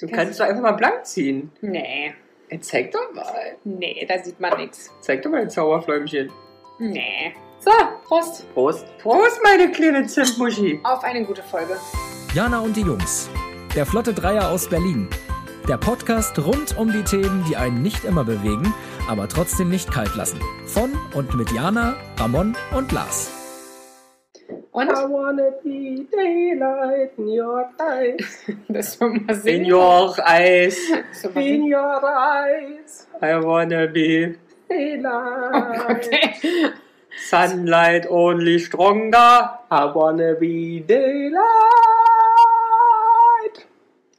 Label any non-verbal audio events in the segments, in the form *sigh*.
Du kannst doch einfach mal blank ziehen. Nee, Ey, zeig doch mal. nee, da sieht man nichts. Zeig doch mal ein Zauberfläumchen. Nee. So, Prost. Prost. Prost, meine kleine Zimtmuschi. Auf eine gute Folge. Jana und die Jungs. Der Flotte Dreier aus Berlin. Der Podcast rund um die Themen, die einen nicht immer bewegen, aber trotzdem nicht kalt lassen. Von und mit Jana, Ramon und Lars. Und? wanna be daylight in your eyes. *laughs* Das soll mal In singen. your eyes. Singen. your eyes. I wanna be Oh daylight. Gott, ey. Sunlight only stronger. I wanna be daylight.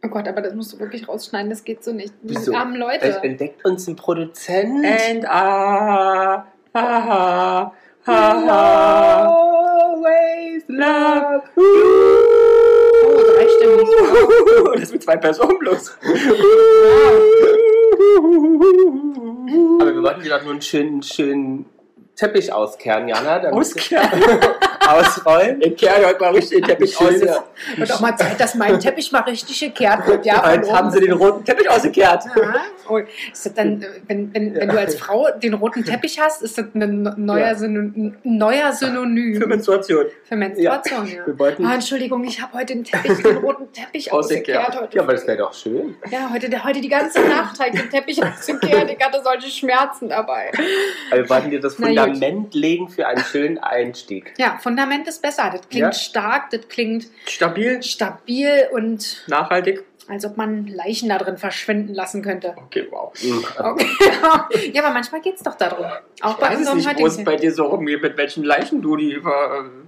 Oh Gott, aber das musst du wirklich rausschneiden, das geht so nicht. Die Wieso? armen Es Leute. entdeckt uns ein Produzent. And ah, ha, ha, ha, ha. Always Love Oh, dreistimmig. *laughs* Das mit zwei Personen bloß. Aber wir wollten dir doch nur einen schönen, schönen Teppich auskehren, Jana. Auskehren. Ausrollen. Ich kehre heute mal richtig den Teppich aus. Wird auch mal Zeit, dass mein Teppich mal richtig gekehrt wird. Ja, von Heute haben sie den roten Teppich ausgekehrt. Ja. Dann, wenn, wenn, wenn du als Frau den roten Teppich hast, ist das ein neuer, Ja. Synonym, ein neuer Synonym Für Menstruation. für Menstruation. Ja. Wir wollten. Ah, Entschuldigung, ich habe heute den Teppich, den roten Teppich *laughs* Ausgekehrt. Heute. Ja, aber das wäre doch schön. Ja, heute, der- heute die ganze Nacht ich den Teppich ausgekehrt. Ich hatte solche Schmerzen dabei. Aber wir wollten dir das. Fundament legen für einen schönen Einstieg. Ja, Fundament ist besser. Das klingt Ja. stark, das klingt Stabil, stabil und nachhaltig. als ob man Leichen da drin verschwinden lassen könnte. Okay, wow. Okay. *laughs* ja, aber manchmal geht es doch darum. Auch Ich bei weiß es unserem nicht, wo heutigen es bei dir so rumgeht, mit welchen Leichen du die über. ähm,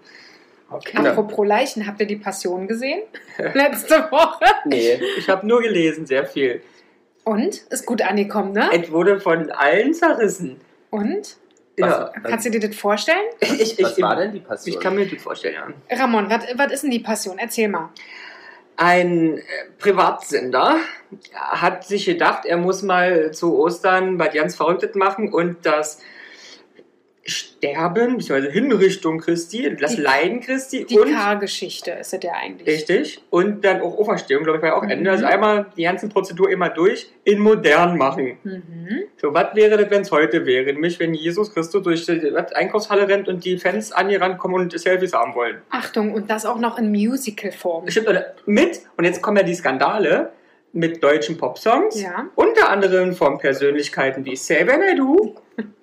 Okay. Apropos Leichen, habt ihr die Passion gesehen? *laughs* Letzte Woche. Nee. Ich habe nur gelesen, sehr viel. Und? Ist gut angekommen, ne? Es wurde von allen zerrissen. Und? Ja. Kannst du dir das vorstellen? Ich, ich, Was war denn die Passion? Ich kann mir das vorstellen, ja. Ramon, was ist denn die Passion? Erzähl mal. Ein äh, Privatsender hat sich gedacht, er muss mal zu Ostern was ganz Verrücktes machen und das Sterben, bzw. Hinrichtung Christi, das Die- Leiden Christi Die und Kargeschichte ist es ja eigentlich. Richtig. Und dann auch Auferstehung, glaube ich, war ja auch Mhm. Ende. Also einmal die ganze Prozedur immer durch, in modern machen. Mhm. So, was wäre das, wenn es heute wäre? Nämlich, wenn Jesus Christus durch die Einkaufshalle rennt und die Fans an ihr rankommen und Selfies haben wollen. Achtung, und das auch noch in Musical-Form. Stimmt, oder mit, und jetzt kommen ja die Skandale mit deutschen Popsongs. Ja. Unter anderem von Persönlichkeiten wie Xavier Naidoo,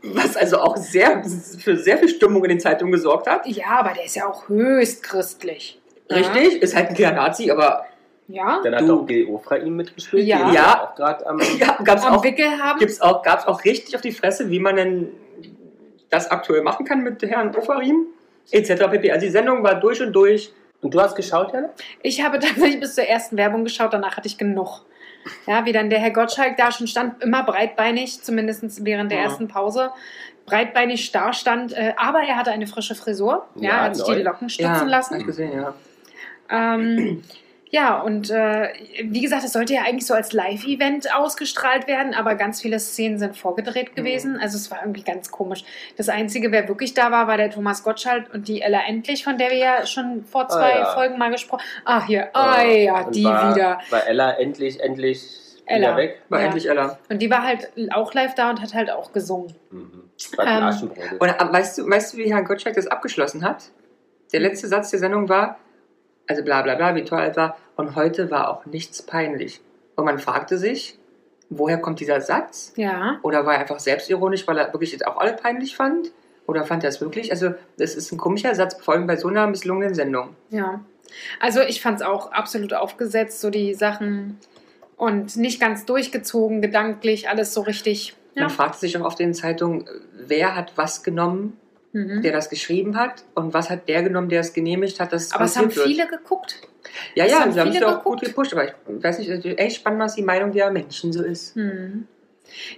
was also auch sehr, für sehr viel Stimmung in den Zeitungen gesorgt hat. Ja, aber der ist ja auch höchst christlich. Richtig, ist halt ein kleiner Nazi, aber Ja? Dann hat Du- auch Gil Ofraim mitgespielt. Ja. Ja. Auch gerade am. ja, gab's Am auch Wickel haben. gibt's auch, gab es auch richtig auf die Fresse, wie man denn das aktuell machen kann mit Herrn Ofarim, etc. pp. Also die Sendung war durch und durch. Und du hast geschaut, Jana? Ich habe tatsächlich bis zur ersten Werbung geschaut, danach hatte ich genug. Ja, wie dann der Herr Gottschalk da schon stand, immer breitbeinig, zumindest während der Ja. ersten Pause, breitbeinig da stand, äh, aber er hatte eine frische Frisur. Ja, Ja, er hat sich die Locken stutzen hab ich lassen. gesehen, ja. Ähm, ja, und äh, wie gesagt, es sollte ja eigentlich so als Live-Event ausgestrahlt werden, aber ganz viele Szenen sind Mhm. vorgedreht gewesen. Also es war irgendwie ganz komisch. Das Einzige, wer wirklich da war, war der Thomas Gottschalk und die Ella Endlich, von der wir ja schon vor zwei Ah, ja. Folgen mal gesprochen haben. Ah, hier, ah ja, die war, wieder. War Ella endlich, endlich Ella. wieder weg? War Ja. endlich Ella. Und die war halt auch live da und hat halt auch gesungen. Mhm. War ein Ähm. Und weißt du, weißt du, wie Herr Gottschalk das abgeschlossen hat? Der letzte Satz der Sendung war, also bla bla bla, wie toll es war, und heute war auch nichts peinlich. Und man fragte sich, woher kommt dieser Satz? Ja. Oder war er einfach selbstironisch, weil er wirklich jetzt auch alle peinlich fand? Oder fand er es wirklich? Also, das ist ein komischer Satz, vor allem bei so einer misslungenen Sendung. Ja. Also ich fand es auch absolut aufgesetzt, so die Sachen und nicht ganz durchgezogen, gedanklich, alles so richtig. Ja. Man fragt sich auch auf den Zeitungen, wer hat was genommen, Mhm. der das geschrieben hat, und was hat der genommen, der es genehmigt hat, dass Aber es haben wird. viele geguckt. Ja, es ja, haben sie haben es auch gut geguckt. gepusht, aber ich weiß nicht, es ist echt spannend, was die Meinung der Menschen so ist. Mhm.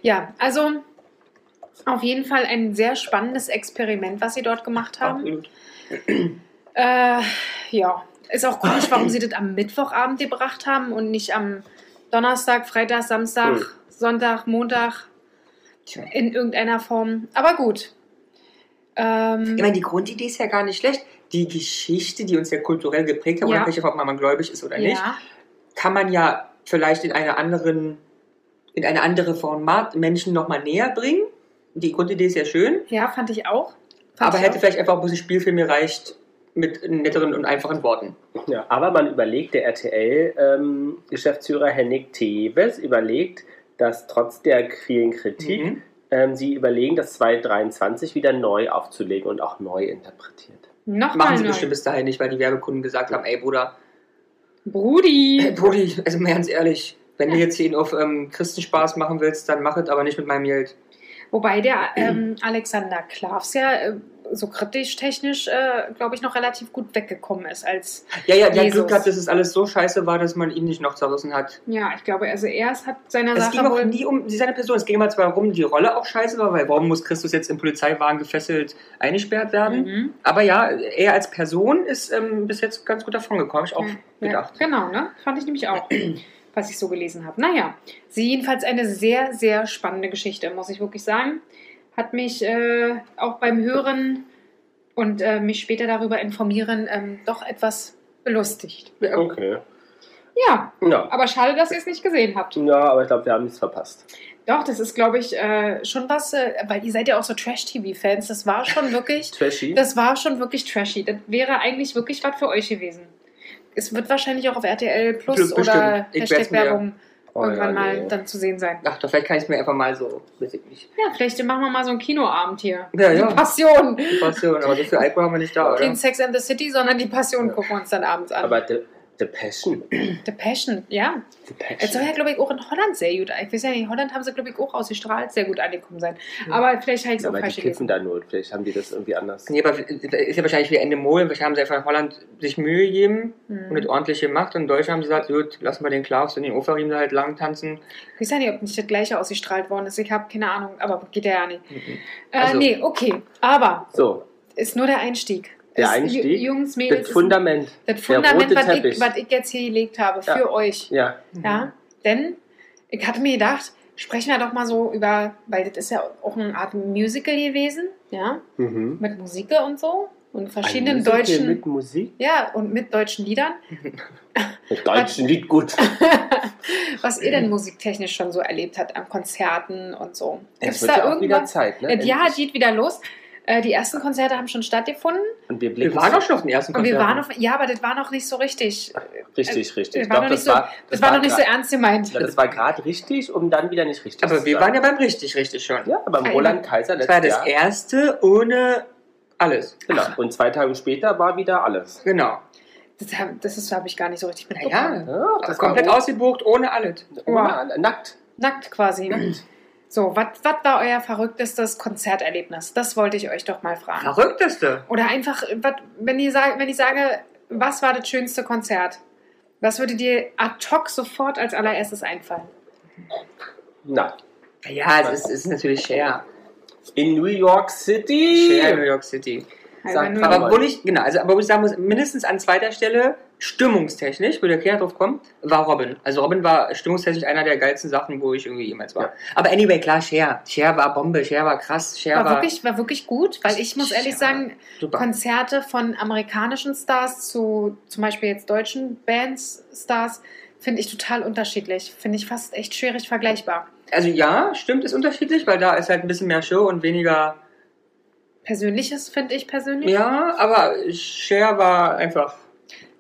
Ja, also auf jeden Fall ein sehr spannendes Experiment, was sie dort gemacht haben. Äh, ja, ist auch komisch, warum sie das am Mittwochabend gebracht haben und nicht am Donnerstag, Freitag, Samstag, Hm. Sonntag, Montag in irgendeiner Form. Aber gut. Ähm, Ich meine, die Grundidee ist ja gar nicht schlecht. Die Geschichte, die uns ja kulturell geprägt hat, Ja. unabhängig davon, ob man gläubig ist oder nicht, ja, kann man ja vielleicht in einer anderen, in eine andere Format Menschen nochmal näher bringen. Die Grundidee ist ja schön, Ja, fand ich auch. Fand aber ich hätte auch. vielleicht einfach ein bisschen Spielfilm gereicht mit netteren und einfachen Worten. Ja, aber man überlegt, der RTL-Geschäftsführer Henning Teves überlegt, dass trotz der vielen Kritik, Mhm. Ähm, sie überlegen, das 2023 wieder neu aufzulegen und auch neu interpretiert. Nochmal Machen sie neu. bestimmt bis dahin nicht, weil die Werbekunden gesagt haben, ey Bruder, Brudi. *laughs* Brudi, also mal ganz ehrlich, wenn du jetzt hier auf ähm, Christenspaß machen willst, dann mach es aber nicht mit meinem Geld. Wobei der ähm, Alexander Klavs ja äh, so kritisch technisch, äh, glaube ich, noch relativ gut weggekommen ist als Ja, ja, der hat Jesus. Glück gehabt, dass es alles so scheiße war, dass man ihn nicht noch zerrissen hat. Ja, ich glaube, also er hat seiner Es ging Sache auch wohl. nie um seine Person. Es ging immer zwar darum, die Rolle auch scheiße war, weil warum muss Christus jetzt im Polizeiwagen gefesselt eingesperrt werden? Mhm. Aber ja, er als Person ist ähm, bis jetzt ganz gut davon gekommen, habe ich auch Ja, gedacht. genau, ne? Fand ich nämlich auch, *clears throat* was ich so gelesen habe. Naja, sie jedenfalls eine sehr, sehr spannende Geschichte, muss ich wirklich sagen. Hat mich äh, auch beim Hören und äh, mich später darüber informieren ähm, doch etwas belustigt. Ja. Okay. Ja, Ja, aber schade, dass ihr es nicht gesehen habt. ja aber ich glaube, wir haben nichts verpasst. Doch, das ist, glaube ich, äh, schon was, äh, weil ihr seid ja auch so Trash-TV-Fans. Das war schon wirklich, *laughs* Trashy. das war schon wirklich trashy. Das wäre eigentlich wirklich was für euch gewesen. Es wird wahrscheinlich auch auf RTL Plus Bestimmt. oder Hashtag-Werbung Oh, irgendwann ja, mal nee. dann zu sehen sein. Ach, doch, vielleicht kann ich es mir einfach mal so, weiß ich nicht. Ja, vielleicht machen wir mal so einen Kinoabend hier. Ja, die ja. Passion. Die Passion, aber so viel Alkohol haben wir nicht da, oder? Sex and the City, sondern die Passion gucken wir uns dann abends an. Aber The, Passion. The Passion, ja. The Es soll Passion. ja, glaube ich, auch in Holland sehr gut. Ich weiß ja nicht, in Holland haben sie, glaube ich, auch ausgestrahlt, sehr gut angekommen sein. Aber vielleicht habe ich es Ja, auch aber die falsch kiffen da nur. Vielleicht haben die das irgendwie anders. Nee, aber ist ja wahrscheinlich wie Ende Mol. Vielleicht haben sie einfach in Holland sich Mühe gegeben Hm. und es ordentlich gemacht. Und in Deutschland haben sie gesagt, gut, lassen wir den Klaus und den Oferim da halt lang tanzen. Ich weiß ja nicht, ob nicht das gleiche ausgestrahlt worden ist. Ich habe keine Ahnung, aber geht ja ja nicht. Mhm. Äh, Also- nee, okay. Aber So, ist nur der Einstieg. Der Einstieg? Ju- Jungs, Mädels. das Fundament. das der Fundament, rote was ich, was ich jetzt hier gelegt habe für Ja. euch. Ja, Ja, denn ich hatte mir gedacht, sprechen wir doch mal so über, weil das ist ja auch eine Art Musical gewesen, ja, mhm. mit Musik und so und verschiedenen deutschen, Mit Musik? ja, und mit deutschen Liedern. *laughs* Mit deutschen Lied gut. *laughs* Was ihr denn musiktechnisch schon so erlebt habt an Konzerten und so. Es wird da ja irgendwas? Zeit, ne? Ja, geht wieder los. Äh, Die ersten Konzerte haben schon stattgefunden. Und wir Wir waren auch schon auf den ersten Und wir Konzerten. waren auf, ja, aber das war noch nicht so richtig. Richtig, richtig. Das Ich war glaub, noch nicht so, das war noch nicht so ernst gemeint. Ja, das war gerade richtig, um dann wieder nicht richtig Aber zu wir waren ja beim richtig, richtig schon. Ja, beim Ah, Roland ja. Kaiser Das war letztes das Jahr. erste ohne alles. Genau. Und zwei Tage später war wieder alles. Genau. Das, das habe ich gar nicht so richtig mitbekommen. Naja, Ja, das ist komplett war ausgebucht ohne alles. ohne, nackt. Nackt quasi. So, was war euer verrücktestes Konzerterlebnis? Das wollte ich euch doch mal fragen. Verrückteste. Oder einfach, wat, wenn, ihr sag, wenn ich sage, was war das schönste Konzert? Was würde dir ad hoc sofort als allererstes einfallen? Na, Ja, es ist, ist natürlich Cher. in New York City. Cher in New York City. Sag Also, mal. Aber wo ich, genau, also aber wo ich sagen muss, mindestens an zweiter Stelle, stimmungstechnisch, wo der Kerl drauf kommt, war Robin. Also Robin war stimmungstechnisch einer der geilsten Sachen, wo ich irgendwie jemals war. Ja. Aber anyway, klar, Cher. Cher war Bombe, Cher war krass, Cher war, war, wirklich, war wirklich gut, weil ich muss ehrlich sagen. Konzerte von amerikanischen Stars zu zum Beispiel jetzt deutschen Bands Stars finde ich total unterschiedlich. Finde ich fast echt schwierig vergleichbar. Also ja, stimmt, ist unterschiedlich, weil da ist halt ein bisschen mehr Show und weniger. Persönliches finde ich persönlich Ja, aber Cher war einfach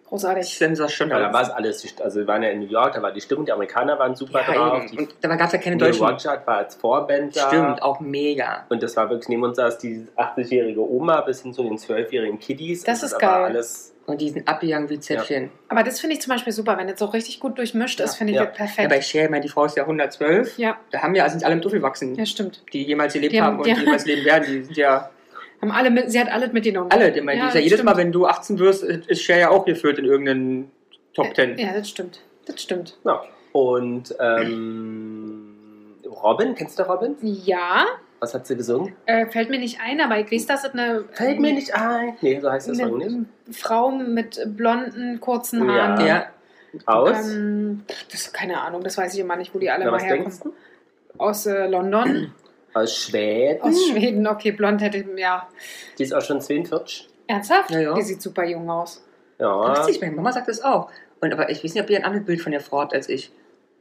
großartig. sensationell. Ja, da war es alles. Also wir waren ja in New York, da war die Stimmung, die Amerikaner waren super ja, drauf. eben. Die Und da gab es ja keine Neil Deutschen. Roger war als Vorband da. Stimmt, auch mega. Und das war wirklich, neben uns saß die 80-jährige Oma bis hin zu den 12-jährigen Kiddies. Das Also ist da war geil. Alles, Und die sind abgegangen wie Zäpfchen. Aber das finde ich zum Beispiel super, wenn es so richtig gut durchmischt ist, Ja, finde ich ja. das Ja, perfekt. bei Cher, meine, die Frau ist ja 112. Ja, Da haben ja, sind alle mit aufgewachsen, ja, stimmt. die jemals gelebt Die haben- haben und ja. die jemals leben werden. Die sind ja Haben alle mit, sie hat alles mitgenommen. alle. Ich meine, ja das jedes Mal, stimmt. wenn du 18 wirst, ist Cher ja auch geführt in irgendeinen Top 10. Ja, das stimmt. Das stimmt. ja. Und ähm, Robin, kennst du Robin? Ja, Was hat sie gesungen? äh, fällt mir nicht ein, aber ich weiß, dass es eine, Fällt mir nicht ein. Nee, so heißt das Song nicht. Frau mit blonden, kurzen Ja. Haaren. Ja, Aus? Ähm, das keine Ahnung, das weiß ich immer nicht, wo die alle Na, mal was herkommen. Aus äh, London, Aus Schweden. aus Schweden. Okay, blond hätte ich, ja. Die ist auch schon 42. Ernsthaft? Ja, ja. Die sieht super jung aus. Ja. Richtig, meine Mama sagt das auch. Und aber ich weiß nicht, ob ihr ein anderes Bild von der Frau habt als ich.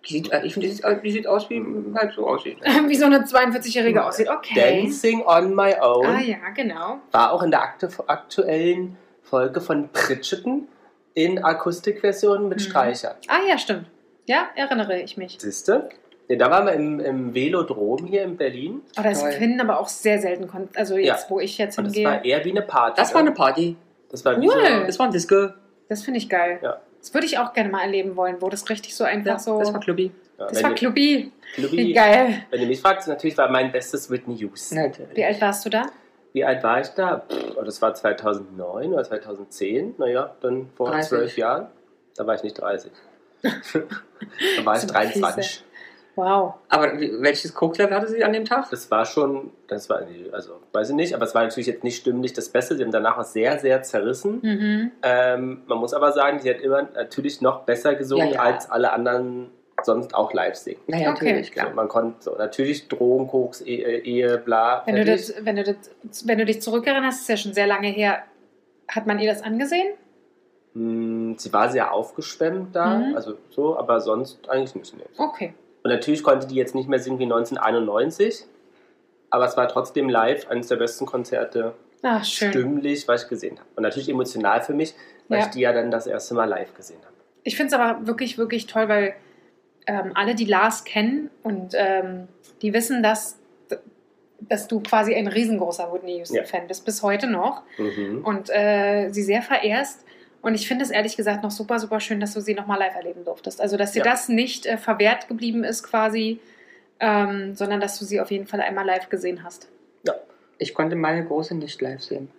Die sieht, ich finde, die, sieht- die sieht aus, wie halt so aussieht. *laughs* Wie so eine 42-Jährige aussieht. Okay. Dancing on my own. Ah ja, genau. War auch in der aktu aktuellen Folge von Bridgerton in Akustikversion mit Mhm. Streicher. Ah ja, stimmt. Ja, erinnere ich mich. Siehste? Ja, da waren wir im, im Velodrom hier in Berlin. Oh, das Toll. finden aber auch sehr selten. Kon also jetzt, Ja. wo ich jetzt Und es hingehe. war eher wie eine Party. Das war ne? eine Party. Das war wie Cool. so, Das war ein Disco. Das finde ich geil. Ja. Das würde ich auch gerne mal erleben wollen, wo das richtig so einfach Ja, so. das war Clubby. ja, das war du- Clubby. Clubby, Wie geil. wenn du mich fragst, natürlich war mein bestes Whitney Houston. Natürlich. Wie alt warst du da? Wie alt war ich da? Pff, das war 2009 oder 2010. Naja, dann vor 30. zwölf Jahren. Da war ich nicht 30. *laughs* da war ich So 23. Wow. Aber welches Coke-Level hatte sie an dem Tag? Das war schon, das war, also weiß ich nicht, aber es war natürlich jetzt nicht stimmlich das Beste. Sie haben danach auch sehr, sehr zerrissen. Mhm. Ähm, man muss aber sagen, sie hat immer natürlich noch besser gesungen, Ja, ja. als alle anderen sonst auch live singen. Naja, Okay. natürlich, So, klar. man konnte so, natürlich Drogen, Koks, Ehe, Ehe bla. Wenn, du das, wenn, du das, wenn du dich zurückerinnerst, ist ja schon sehr lange her. Hat man ihr das angesehen? Hm, Sie war sehr aufgeschwemmt da, Mhm. also so, aber sonst eigentlich nicht. Nee. Okay. Und natürlich konnte die jetzt nicht mehr singen wie 1991, aber es war trotzdem live eines der besten Konzerte, Ach, schön. stimmlich, was ich gesehen habe. Und natürlich emotional für mich, weil Ja. ich die ja dann das erste Mal live gesehen habe. Ich finde es aber wirklich, wirklich toll, weil ähm, alle, die Lars kennen und ähm, die wissen, dass, dass du quasi ein riesengroßer Whitney Houston-Fan bist, bis heute noch. Mhm. Und äh, sie sehr verehrst. Und ich finde es ehrlich gesagt noch super, super schön, dass du sie nochmal live erleben durftest. Also, dass dir Ja. das nicht äh, verwehrt geblieben ist quasi, ähm, sondern dass du sie auf jeden Fall einmal live gesehen hast. Ich konnte meine Große nicht live sehen.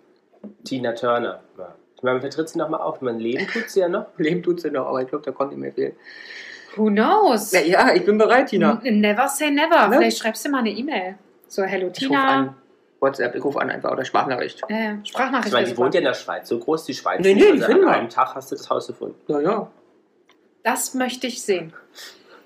Tina Turner. Ja. Ich meine, man vertritt sie nochmal auf. Mein Leben tut sie ja noch. *laughs* Leben tut sie noch, aber ich glaube, da konnte nicht mehr viel. Who knows? Ja, ja, ich bin bereit, Tina. Never say never. Ne? Vielleicht schreibst du mal eine E-Mail. So, hello Ich Tina. WhatsApp, ich rufe an einfach oder Sprachnachricht. Äh, Ich Sprachnachricht. meine, wäre die wohnt ja in der Schweiz. So groß die Schweiz Nee, ist. nee, also finden an einem Tag hast du das Haus gefunden. Ja, ja. Das möchte ich sehen.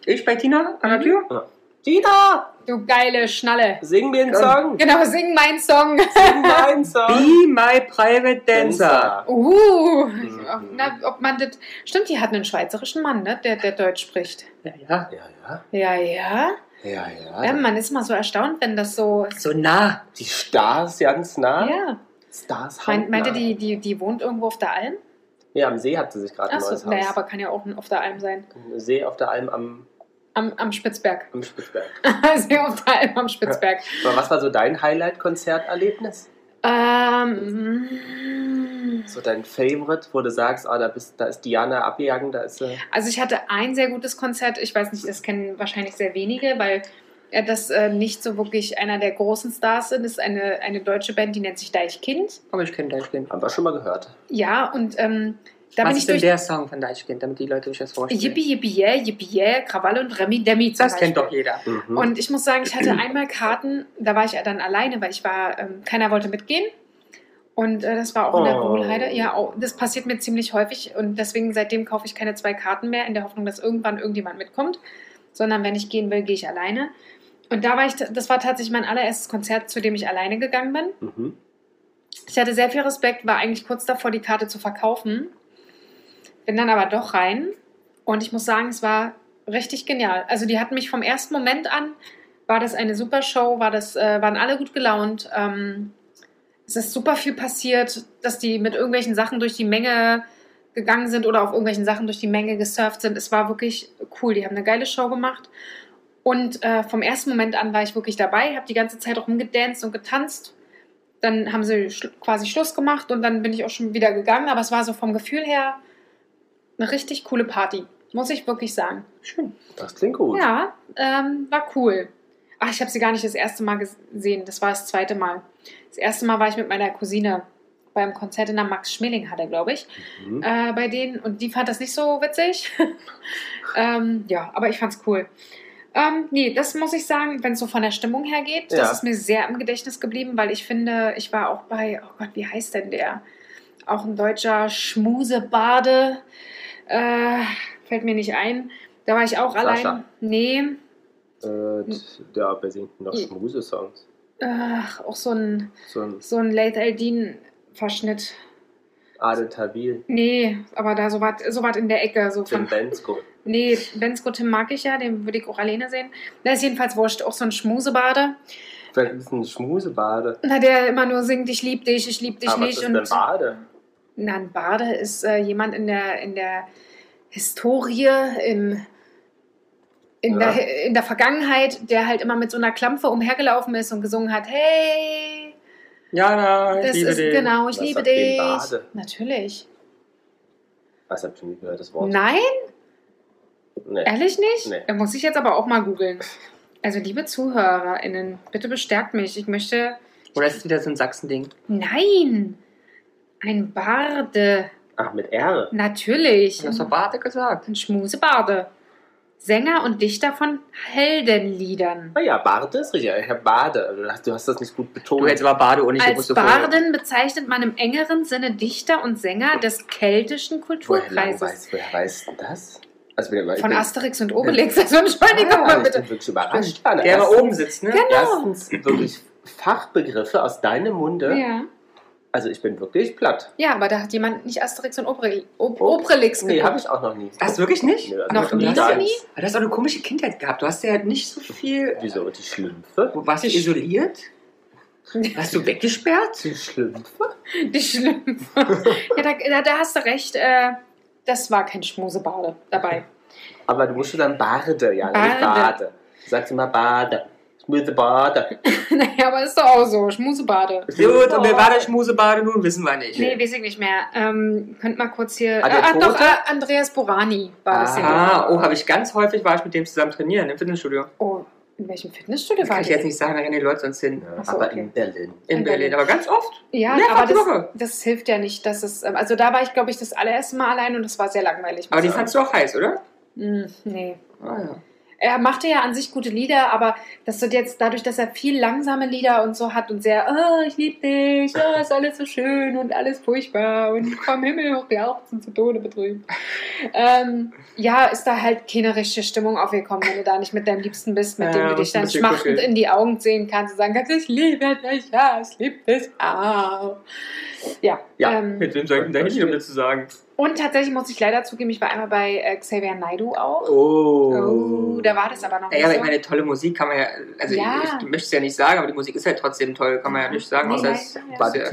Ich bei Tina an der Mhm. Tür? Tina, Du geile Schnalle. sing mir einen Ja. Song. Genau, sing meinen Song. Sing meinen *laughs* Song. Be my private dancer. Uh, Mhm. na, ob man das. Stimmt, die hat einen schweizerischen Mann, ne? Der, der Deutsch spricht. Ja, ja. Ja, ja. Ja, ja. Ja, ja. ja man ist mal so erstaunt, wenn das so. So nah. Die Stars ganz nah. Ja. Stars Meint, hautnah. meinte die, die, die wohnt irgendwo auf der Alm? Ja, am See hat sie sich gerade ein neues Achso, naja, aber kann ja auch auf der Alm sein. Ein See auf der Alm am, Am, am Spitzberg. am Spitzberg. *laughs* See auf der Alm am Spitzberg. Aber was war so dein Highlight-Konzerterlebnis? Ähm, So dein Favorite, wo du sagst, ah, da, bist, da ist Diana abgegangen, da ist sie. also ich hatte ein sehr gutes Konzert. Ich weiß nicht, das kennen wahrscheinlich sehr wenige, weil äh, das äh, nicht so wirklich einer der großen Stars sind. Das ist eine, eine deutsche Band, die nennt sich Deichkind. Aber ich kenne Deichkind. Haben wir schon mal gehört. Ja, und ähm, da Was bin ist ich denn durch der Song von Deichkind, damit die Leute sich das vorstellen? Yippie, yippie, yeah, yippie, yeah, Krawalle und Remi Demi zum Das kennt Beispiel. doch jeder. Mhm. Und ich muss sagen, ich hatte einmal Karten, da war ich dann alleine, weil ich war, ähm, keiner wollte mitgehen. Und äh, das war auch in der Oh. Ruhlheide. Ja, auch, das passiert mir ziemlich häufig. Und deswegen seitdem kaufe ich keine zwei Karten mehr, in der Hoffnung, dass irgendwann irgendjemand mitkommt. Sondern wenn ich gehen will, gehe ich alleine. Und da war ich, das war tatsächlich mein allererstes Konzert, zu dem ich alleine gegangen bin. Mhm. Ich hatte sehr viel Respekt, war eigentlich kurz davor, die Karte zu verkaufen. Bin dann aber doch rein. Und ich muss sagen, es war richtig genial. Also die hatten mich vom ersten Moment an, war das eine super Show, war das, äh, waren alle gut gelaunt. Ähm, es ist super viel passiert, dass die mit irgendwelchen Sachen durch die Menge gegangen sind oder auf irgendwelchen Sachen durch die Menge gesurft sind. Es war wirklich cool. Die haben eine geile Show gemacht. Und äh, vom ersten Moment an war ich wirklich dabei, habe die ganze Zeit rumgedanced und getanzt. Dann haben sie schl quasi Schluss gemacht und dann bin ich auch schon wieder gegangen. Aber es war so vom Gefühl her eine richtig coole Party, muss ich wirklich sagen. Schön. Das klingt gut. Ja, ähm, war cool. Ach, ich habe sie gar nicht das erste Mal gesehen. Das war das zweite Mal. Das erste Mal war ich mit meiner Cousine beim Konzert in der Max-Schmeling-Halle, glaube ich, Mhm. äh, bei denen. Und die fand das nicht so witzig. *laughs* ähm, ja, aber ich fand's cool. Ähm, nee, das muss ich sagen, wenn es so von der Stimmung her geht, Ja. das ist mir sehr im Gedächtnis geblieben, weil ich finde, ich war auch bei, oh Gott, wie heißt denn der? Auch ein deutscher Schmusebade. Äh, fällt mir nicht ein. Da war ich auch Sascha. allein. Nee, Äh, ja, wer singt noch Schmuse-Songs? Ach, auch so ein, So ein so ein Late Eldin-Verschnitt. Adel Tawil, Nee, aber da so was so wat in der Ecke. So Tim von, Bensko. Nee, Ben Scott mag ich ja, den würde ich auch alleine sehen. Der ist jedenfalls wurscht, auch so ein Schmusebade. Vielleicht ist ein Schmusebade. Na, der immer nur singt, ich lieb dich, ich lieb dich Aber was nicht. ist und denn Bade? Na, ein Bade ist äh, jemand in der, in der Historie, im, in, Ja. der, in der Vergangenheit, der halt immer mit so einer Klampfe umhergelaufen ist und gesungen hat, hey, Jana, ich das liebe ist dich. genau, ich Was liebe dich. Bade? Natürlich. Was hab ich schon nie gehört, das Wort? Nein, Nee. ehrlich nicht? Nee. Da muss ich jetzt aber auch mal googeln. Also, liebe ZuhörerInnen, bitte bestärkt mich. Ich möchte. Oder ist es wieder so ein Sachsending? Nein! Ein Barde. Ach, mit R. Natürlich. Du hast doch Barte gesagt. Ein Schmusebarde. Sänger und Dichter von Heldenliedern. Ah ja, Bade ist richtig. Ich hab Bade. Also, du hast- das nicht gut betont. Du hättest aber Bade und nicht Als gewusst. Barden bezeichnet man im engeren Sinne Dichter und Sänger des keltischen Woher, Kulturkreises. weiß, woher weißt du das? Also, ich bin, Von ich Asterix und Obelix. Also Entschuldigung ah, mal ich bitte. bin wirklich überrascht. Der Erstens- oben sitzt, ne? Genau. Erstens wirklich Fachbegriffe aus deinem Munde. Ja. Also ich bin wirklich platt. ja, aber da hat jemand nicht Asterix und Obrel- Ob Obelix Nee, geguckt. habe ich auch noch nie. Hast du wirklich nicht? Nö, also Noch nie. Aber Du hast auch eine komische Kindheit gehabt. Du hast ja nicht so viel. Wieso? Die Schlümpfe? Wo warst du isoliert? *laughs* Warst du weggesperrt? Die Schlümpfe? Die Schlümpfe. *laughs* ja, da, da, da hast du recht. Äh, das war kein Schmusebade dabei. Aber du musst schon dann Bade, ja, nicht Bade. Bade. Du sagst immer Bade. Ich muss Bade. *laughs* naja, aber ist doch auch so. Schmusebade. Gut, und wer war der Schmusebade nun? Wissen wir nicht. Nee, weiß ich nicht mehr. Ähm, könnt mal kurz hier. Ah, ah, doch, äh, Andreas Borani war das ja. Ah, oh, habe ich ganz häufig, war ich mit dem zusammen trainieren im Fitnessstudio. Oh, in welchem Fitnessstudio Das war kann ich jetzt nicht sagen, da rennen die Leute sonst hin. Ja, so, aber okay. in Berlin. In In Berlin, Berlin. aber ganz oft. Ja, Mehrfach aber die das, das hilft ja nicht, dass es. ähm, Also da war ich, glaube ich, das allererste Mal allein und das war sehr langweilig. Aber die ich fandst du auch heiß, oder? Hm, nee. Ah, ja. Er machte ja an sich gute Lieder, aber das wird jetzt dadurch, dass er viel langsame Lieder und so hat und sehr, oh, ich liebe dich, oh, ist alles so schön und alles furchtbar und vom Himmel hoch jauchzen zu Tode betrübt. ähm, ja, ist da halt keine richtige Stimmung aufgekommen, wenn du da nicht mit deinem Liebsten bist, mit Ja, dem du dich dann schmachtend in die Augen sehen kannst und sagen kannst, ich liebe dich, ja, ich liebe dich auch. Ja, Ja, ähm, Mit wem soll ich denn da hin, um zu sagen? Und tatsächlich muss ich leider zugeben, ich war einmal bei äh, Xavier Naidoo auch. Oh. Oh, da war das aber noch Ja, nicht aber so. ich meine, tolle Musik kann man ja, also Ja. ich, ich möchte es ja nicht sagen, aber die Musik ist halt trotzdem toll, kann man ja nicht sagen, Nee, außer nein, es ja. War ja,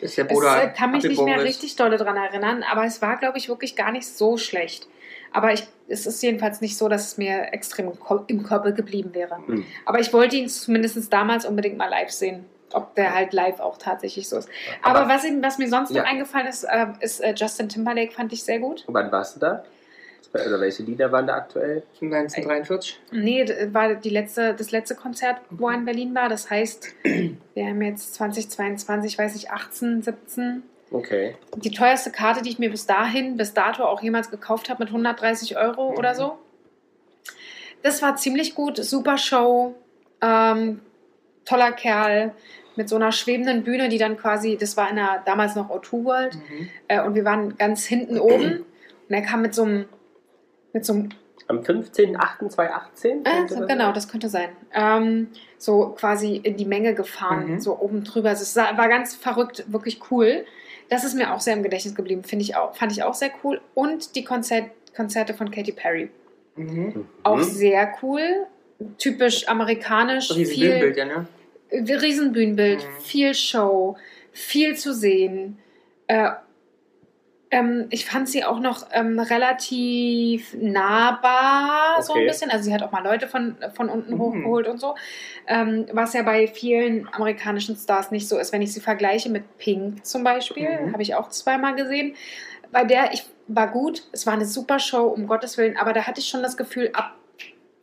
ist ja Es Bruder. äh, kann mich nicht mehr richtig dolle dran erinnern, aber es war, glaube ich, wirklich gar nicht so schlecht. Aber ich, es ist jedenfalls nicht so, dass es mir extrem im Körper geblieben wäre. Hm. Aber ich wollte ihn zumindest damals unbedingt mal live sehen. Ob der halt live auch tatsächlich so ist. Aber, Aber- was, ihm- was mir sonst Ja. noch eingefallen ist, äh, ist äh, Justin Timberlake, fand ich sehr gut. Wann warst du da? Oder welche Lieder waren da aktuell? 1943. Nee, d- war die letzte, das letzte Konzert, wo er in Berlin war. Das heißt, wir haben jetzt 2022, weiß ich, 18, 17. Okay. Die teuerste Karte, die ich mir bis dahin, bis dato auch jemals gekauft habe, mit 130 Euro oder so. Das war ziemlich gut, super Show, ähm, toller Kerl mit so einer schwebenden Bühne, die dann quasi, das war in der damals noch O2 World, Mhm. äh, und wir waren ganz hinten oben und er kam mit so einem, mit so einem Am 15.08.2018? äh, könnte so, das genau, das könnte sein. Ähm, so quasi in die Menge gefahren, Mhm. so oben drüber. Also es war ganz verrückt, wirklich cool. Das ist mir auch sehr im Gedächtnis geblieben, finde ich auch, fand ich auch sehr cool. Und die Konzert, Konzerte von Katy Perry. Mhm. Auch Mhm. sehr cool. Typisch amerikanisch. Riesen viel, Bühnenbild, ja, ne? Riesenbühnenbild, Mhm. viel Show, viel zu sehen. Äh, ähm, ich fand sie auch noch ähm, relativ nahbar, so ein Okay. bisschen. Also sie hat auch mal Leute von, von unten Mhm. hochgeholt und so. Ähm, was ja bei vielen amerikanischen Stars nicht so ist. Wenn ich sie vergleiche mit Pink zum Beispiel, Mhm. habe ich auch zweimal gesehen. Bei der, ich war gut, es war eine super Show, um Gottes Willen, aber da hatte ich schon das Gefühl, ab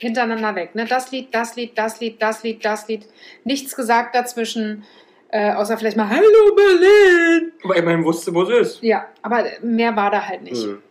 hintereinander weg. Ne? Das Lied, das Lied, das Lied, das Lied, das Lied. Nichts gesagt dazwischen, äh, außer vielleicht mal Hallo Berlin. Aber immerhin wusste, wo sie ist. Ja, aber mehr war da halt nicht. Hm.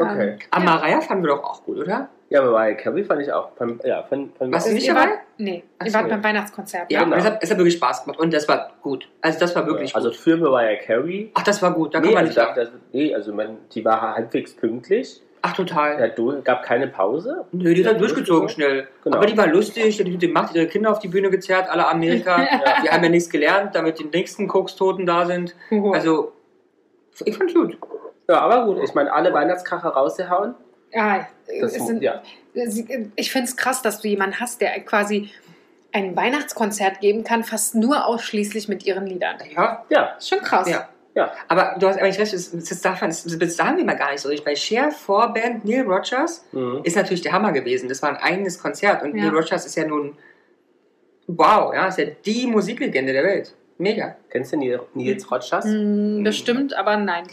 Okay. Ähm, Aber ja. Mariah fanden wir doch auch gut, oder? Ja, aber bei Carrie fand ich auch. Fand, ja, fand, fand Was auch- ist nicht dabei? wart, nee, Ach ihr so. wart beim Weihnachtskonzert. Ja, ne? Genau. und es hat, es hat wirklich Spaß gemacht und das war gut. Also das war wirklich Also gut. für Mariah Carey. Ach, das war gut, da kann nee, man also, nicht ich sagen. dachte, das, nee, also man, die war halbwegs pünktlich. Ach, total. Ja, du, gab keine Pause. Nö, die hat Ja, durchgezogen schnell. Genau. Aber die war lustig, die hat die Macht ihre Kinder auf die Bühne gezerrt, alle Amerika. *laughs* Ja. Die haben ja nichts gelernt, damit die nächsten Kokstoten da sind. Also, ich fand's gut. Ja, aber gut. Ich meine, alle Weihnachtskracher rausgehauen. Ja, Das, sind, ja. ich finde es krass, dass du jemanden hast, der quasi ein Weihnachtskonzert geben kann, fast nur ausschließlich mit ihren Liedern. Ja, ja, Ist schon krass. Ja. Ja. aber du hast eigentlich recht, das, das, darf man, das, das sagen wir mal gar nicht so richtig. Bei Cher, Vorband, Neil Rogers Mhm. ist natürlich der Hammer gewesen. Das war ein eigenes Konzert und Ja. Neil Rogers ist ja nun, wow, ja, ist ja die Musiklegende der Welt. Mega. Kennst du Nils- Nils Rogers? Mm, Bestimmt, aber nein.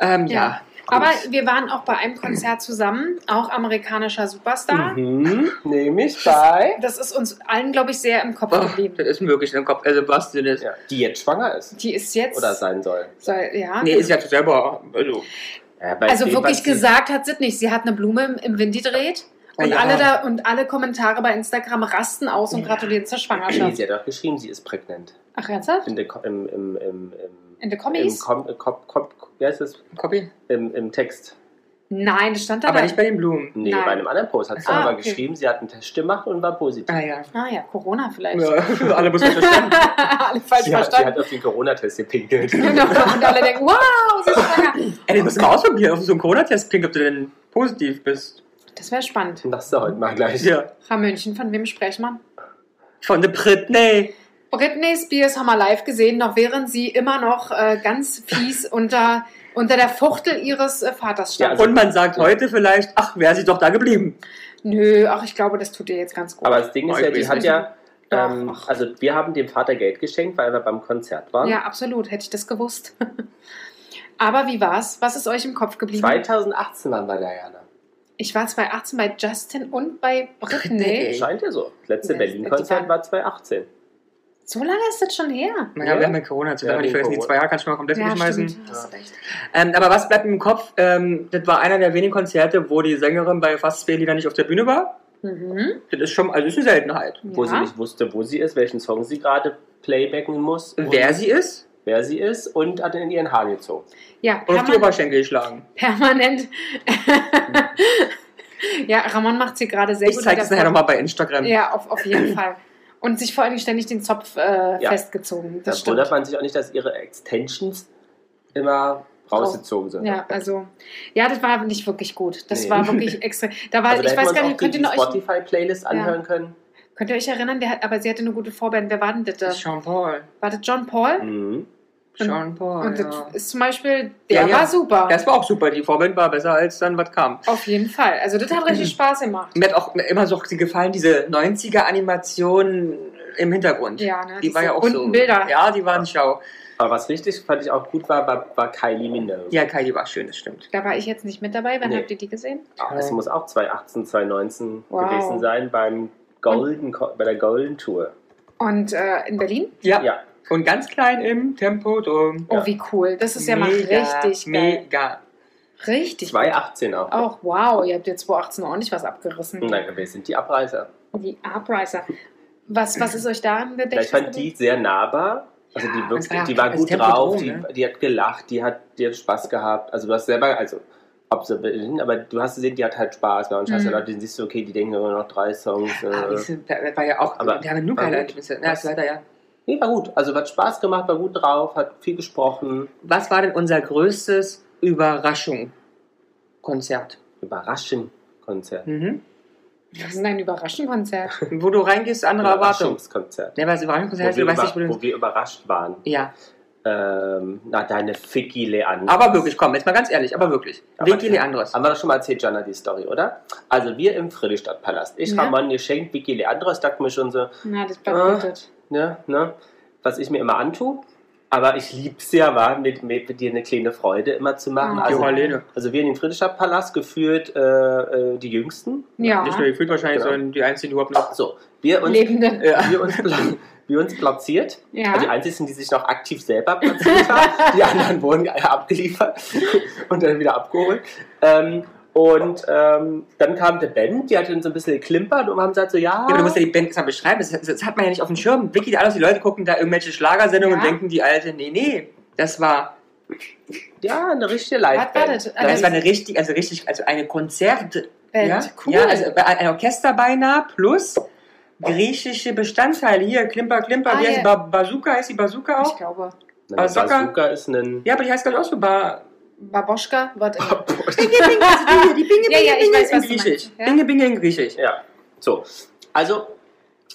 Ähm, Ja. ja. Aber wir waren auch bei einem Konzert zusammen, auch amerikanischer Superstar. Mhm. *laughs* Nämlich bei. Das ist uns allen, glaube ich, sehr im Kopf Oh, geblieben. das ist mir wirklich im Kopf. Also, das? Ja, die jetzt schwanger ist. Die ist jetzt. Oder sein soll. soll, ja. Nee, ist ja selber. Also, Ja, also dem, wirklich gesagt hat sie nicht. Sie hat eine Blume im, im Wind gedreht. Und, Ja. alle da, und alle Kommentare bei Instagram rasten aus und gratulieren zur Schwangerschaft. sie hat doch geschrieben, sie ist prägnant. Ach, ernsthaft? In der, im, im, im, im, In den im, Kommis? Kom, Kom, Kom, wie heißt das? Copy? Im, Im Text. Nein, das stand da. Aber da. nicht bei den Blumen. Nee, Nein. bei einem anderen Post hat sie Ah, aber okay. geschrieben, sie hat einen Test gemacht und war positiv. Ah ja. Ah ja, Corona vielleicht. ja *laughs* alle müssen verstanden. *laughs* alle falsch Sie hat, sie verstanden. hat auf den Corona-Test gepinkelt. *laughs* Genau. Und alle denken, wow, sie ist schwanger. Ey, du musst mal ausprobieren, auf so einen Corona-Test klingt, ob du denn positiv bist. Das wäre spannend. Machst du heute mal gleich. Ja. Frau München, von wem spricht man? Von der Britney. Britney Spears haben wir live gesehen, noch während sie immer noch äh, ganz fies *laughs* unter, unter der Fuchtel ihres äh, Vaters stand. Ja, also- Und man sagt heute vielleicht, ach, wäre sie doch da geblieben. Nö, ach, ich glaube, das tut ihr jetzt ganz gut. Aber das Ding ist ja, die hat ja. Ähm, also, wir haben dem Vater Geld geschenkt, weil wir beim Konzert waren. ja, absolut, hätte ich das gewusst. *laughs* Aber wie war's? Was ist euch im Kopf geblieben? 2018 waren wir da, Jana. Ich war 2018 bei Justin und bei Britney. Scheint ja so. Das letzte Berlin-Konzert war 2018. So lange ist das schon her. Naja, Ja. wir haben ja Corona, zu Ja, ja, nicht wegen vergessen, die zwei Jahre kannst du mal komplett Ja, wegschmeißen. stimmt. Recht. Ähm, aber was bleibt mir im Kopf? Ähm, das war einer der wenigen Konzerte, wo die Sängerin bei fast zwei Liedern nicht auf der Bühne war. Mhm. Das ist schon, also ist eine Seltenheit. Wo sie Ja. nicht wusste, wo sie ist, welchen Song sie gerade playbacken muss. Wer sie ist wer sie ist und hat in ihren Haaren gezogen. Ja, und auf die Oberschenkel geschlagen. permanent. *laughs* ja, Ramon macht sie gerade sehr Ich gut. zeige mit es nachher nochmal bei Instagram. Ja, auf, auf jeden *clears throat* Fall. Und sich vor allem ständig den Zopf äh, Ja. festgezogen. Da Das wundert stimmt. man sich auch nicht, dass ihre Extensions immer rausgezogen sind. Ja, also, ja, das war nicht wirklich gut. Das Nee. war wirklich *laughs* extra. Da war, Also da ich weiß gar nicht, die, könnt die ihr noch euch, Spotify-Playlist anhören können. könnt ihr euch erinnern, der hat, aber sie hatte eine gute Vorband. Wer war denn das? Sean Paul. War das John Paul? Mhm. Sean Paul. Und ja. das ist zum Beispiel, der Ja, ja. war super. Das war auch super. Die Vorband war besser als dann was kam. Auf jeden Fall. Also das hat richtig *clears throat* Spaß gemacht. Mir hat auch immer so gefallen, diese 90er-Animation im Hintergrund. Ja, ne? Die war ja auch so. Bilder. Ja, die waren schau. Aber was richtig, fand ich auch gut war, war, war Kylie Minogue. Ja, Kai, die war schön, das stimmt. Da war ich jetzt nicht mit dabei. Wann Nee. habt ihr die gesehen? Es muss auch 2018, 2019 Wow. gewesen sein beim Golden, bei der Golden Tour. Und äh, in Berlin? Ja. Ja, Und ganz klein im Tempodrom. Oh, Ja. wie cool. Das ist ja mal richtig geil. Mega. Richtig. 2018 auch. Auch wow, ihr habt jetzt 2018 ordentlich was abgerissen. Nein, wir sind die Abreißer. Die Upriser. Was, was ist euch daran Ja, gedächtnis? ich fand die sehr nahbar. Also die, wirklich, ja die war gut drauf, die, ne? die hat gelacht, die hat, die hat Spaß gehabt. Also du hast selber, also ob sie will, aber du hast gesehen, die hat halt Spaß. Weil manchmal hast du Mhm. Leute, die siehst du, okay, die denken nur noch drei Songs. Ah, Äh. das war ja auch, Aber- wir haben nur geile gut. Erlebnisse. Ja, ist weiter, ja. Nee, war gut. Also hat Spaß gemacht, war gut drauf, hat viel gesprochen. Was war denn unser größtes Überraschung-Konzert? Überraschend Konzert. Mhm. Das ist ein Überraschenkonzert. *laughs* Wo du reingehst, andere Erwartung. Überraschungskonzert. Ne, was Wo Überraschungskonzert wir, du weißt nicht, wo du. wo wir überrascht waren. Ja, Ähm, na, deine Ficky Leandros. aber wirklich, komm, jetzt mal ganz ehrlich, aber wirklich. Aber- Vicky Leandros. Haben wir doch schon mal erzählt, Jana, die Story, oder? Also wir im Friedrichstadtpalast. Ich Ja. Ramon geschenkt, Vicky Leandros, dachte mir schon so, Na, das bleibt ne, ne, was ich mir immer antue. Aber ich lieb's ja, war, mit, mit dir eine kleine Freude immer zu machen. Die Also, Marlene. also wir in den Friedrichstadtpalast geführt, äh, äh, die Jüngsten. Ja, Nicht nur gefühlt wahrscheinlich, Genau. sondern die einzigen, die überhaupt noch. So, wir uns, Lebende. *laughs* Ja. wir uns, wir uns platziert. Ja. Also die einzigen, die sich noch aktiv selber platziert haben. *laughs* Die anderen wurden abgeliefert *laughs* und dann wieder abgeholt. Ähm, und ähm, dann kam der Band, die hat dann so ein bisschen geklimpert und haben gesagt so, ja, Ja, aber du musst ja die Band erstmal beschreiben. Das, das hat man ja nicht auf dem Schirm. Vicky Leandros, die Leute gucken da irgendwelche Schlagersendungen Ja. und denken, die alte, nee, nee. Das war, ja, eine richtige Liveband. Warte, das Also- war eine richtig, also richtig, also eine Konzert. Band. Ja, Cool. ja also ein Orchester beinahe plus griechische Bestandteile. Hier, Klimper, Klimper, Ah, wie heißt ja. die? Ba Bazooka, heißt die Bazooka ich auch? glaube. Eine Bazooka? Bazooka ist ein... Ja, aber die heißt glaube ich auch so ba Baboschka, was immer. Binge, binge, also die, Binge, Ja, Binge, ja, ich Binge weiß, in Griechisch. ja. Binge, Binge in Griechisch. Ja, so. Also,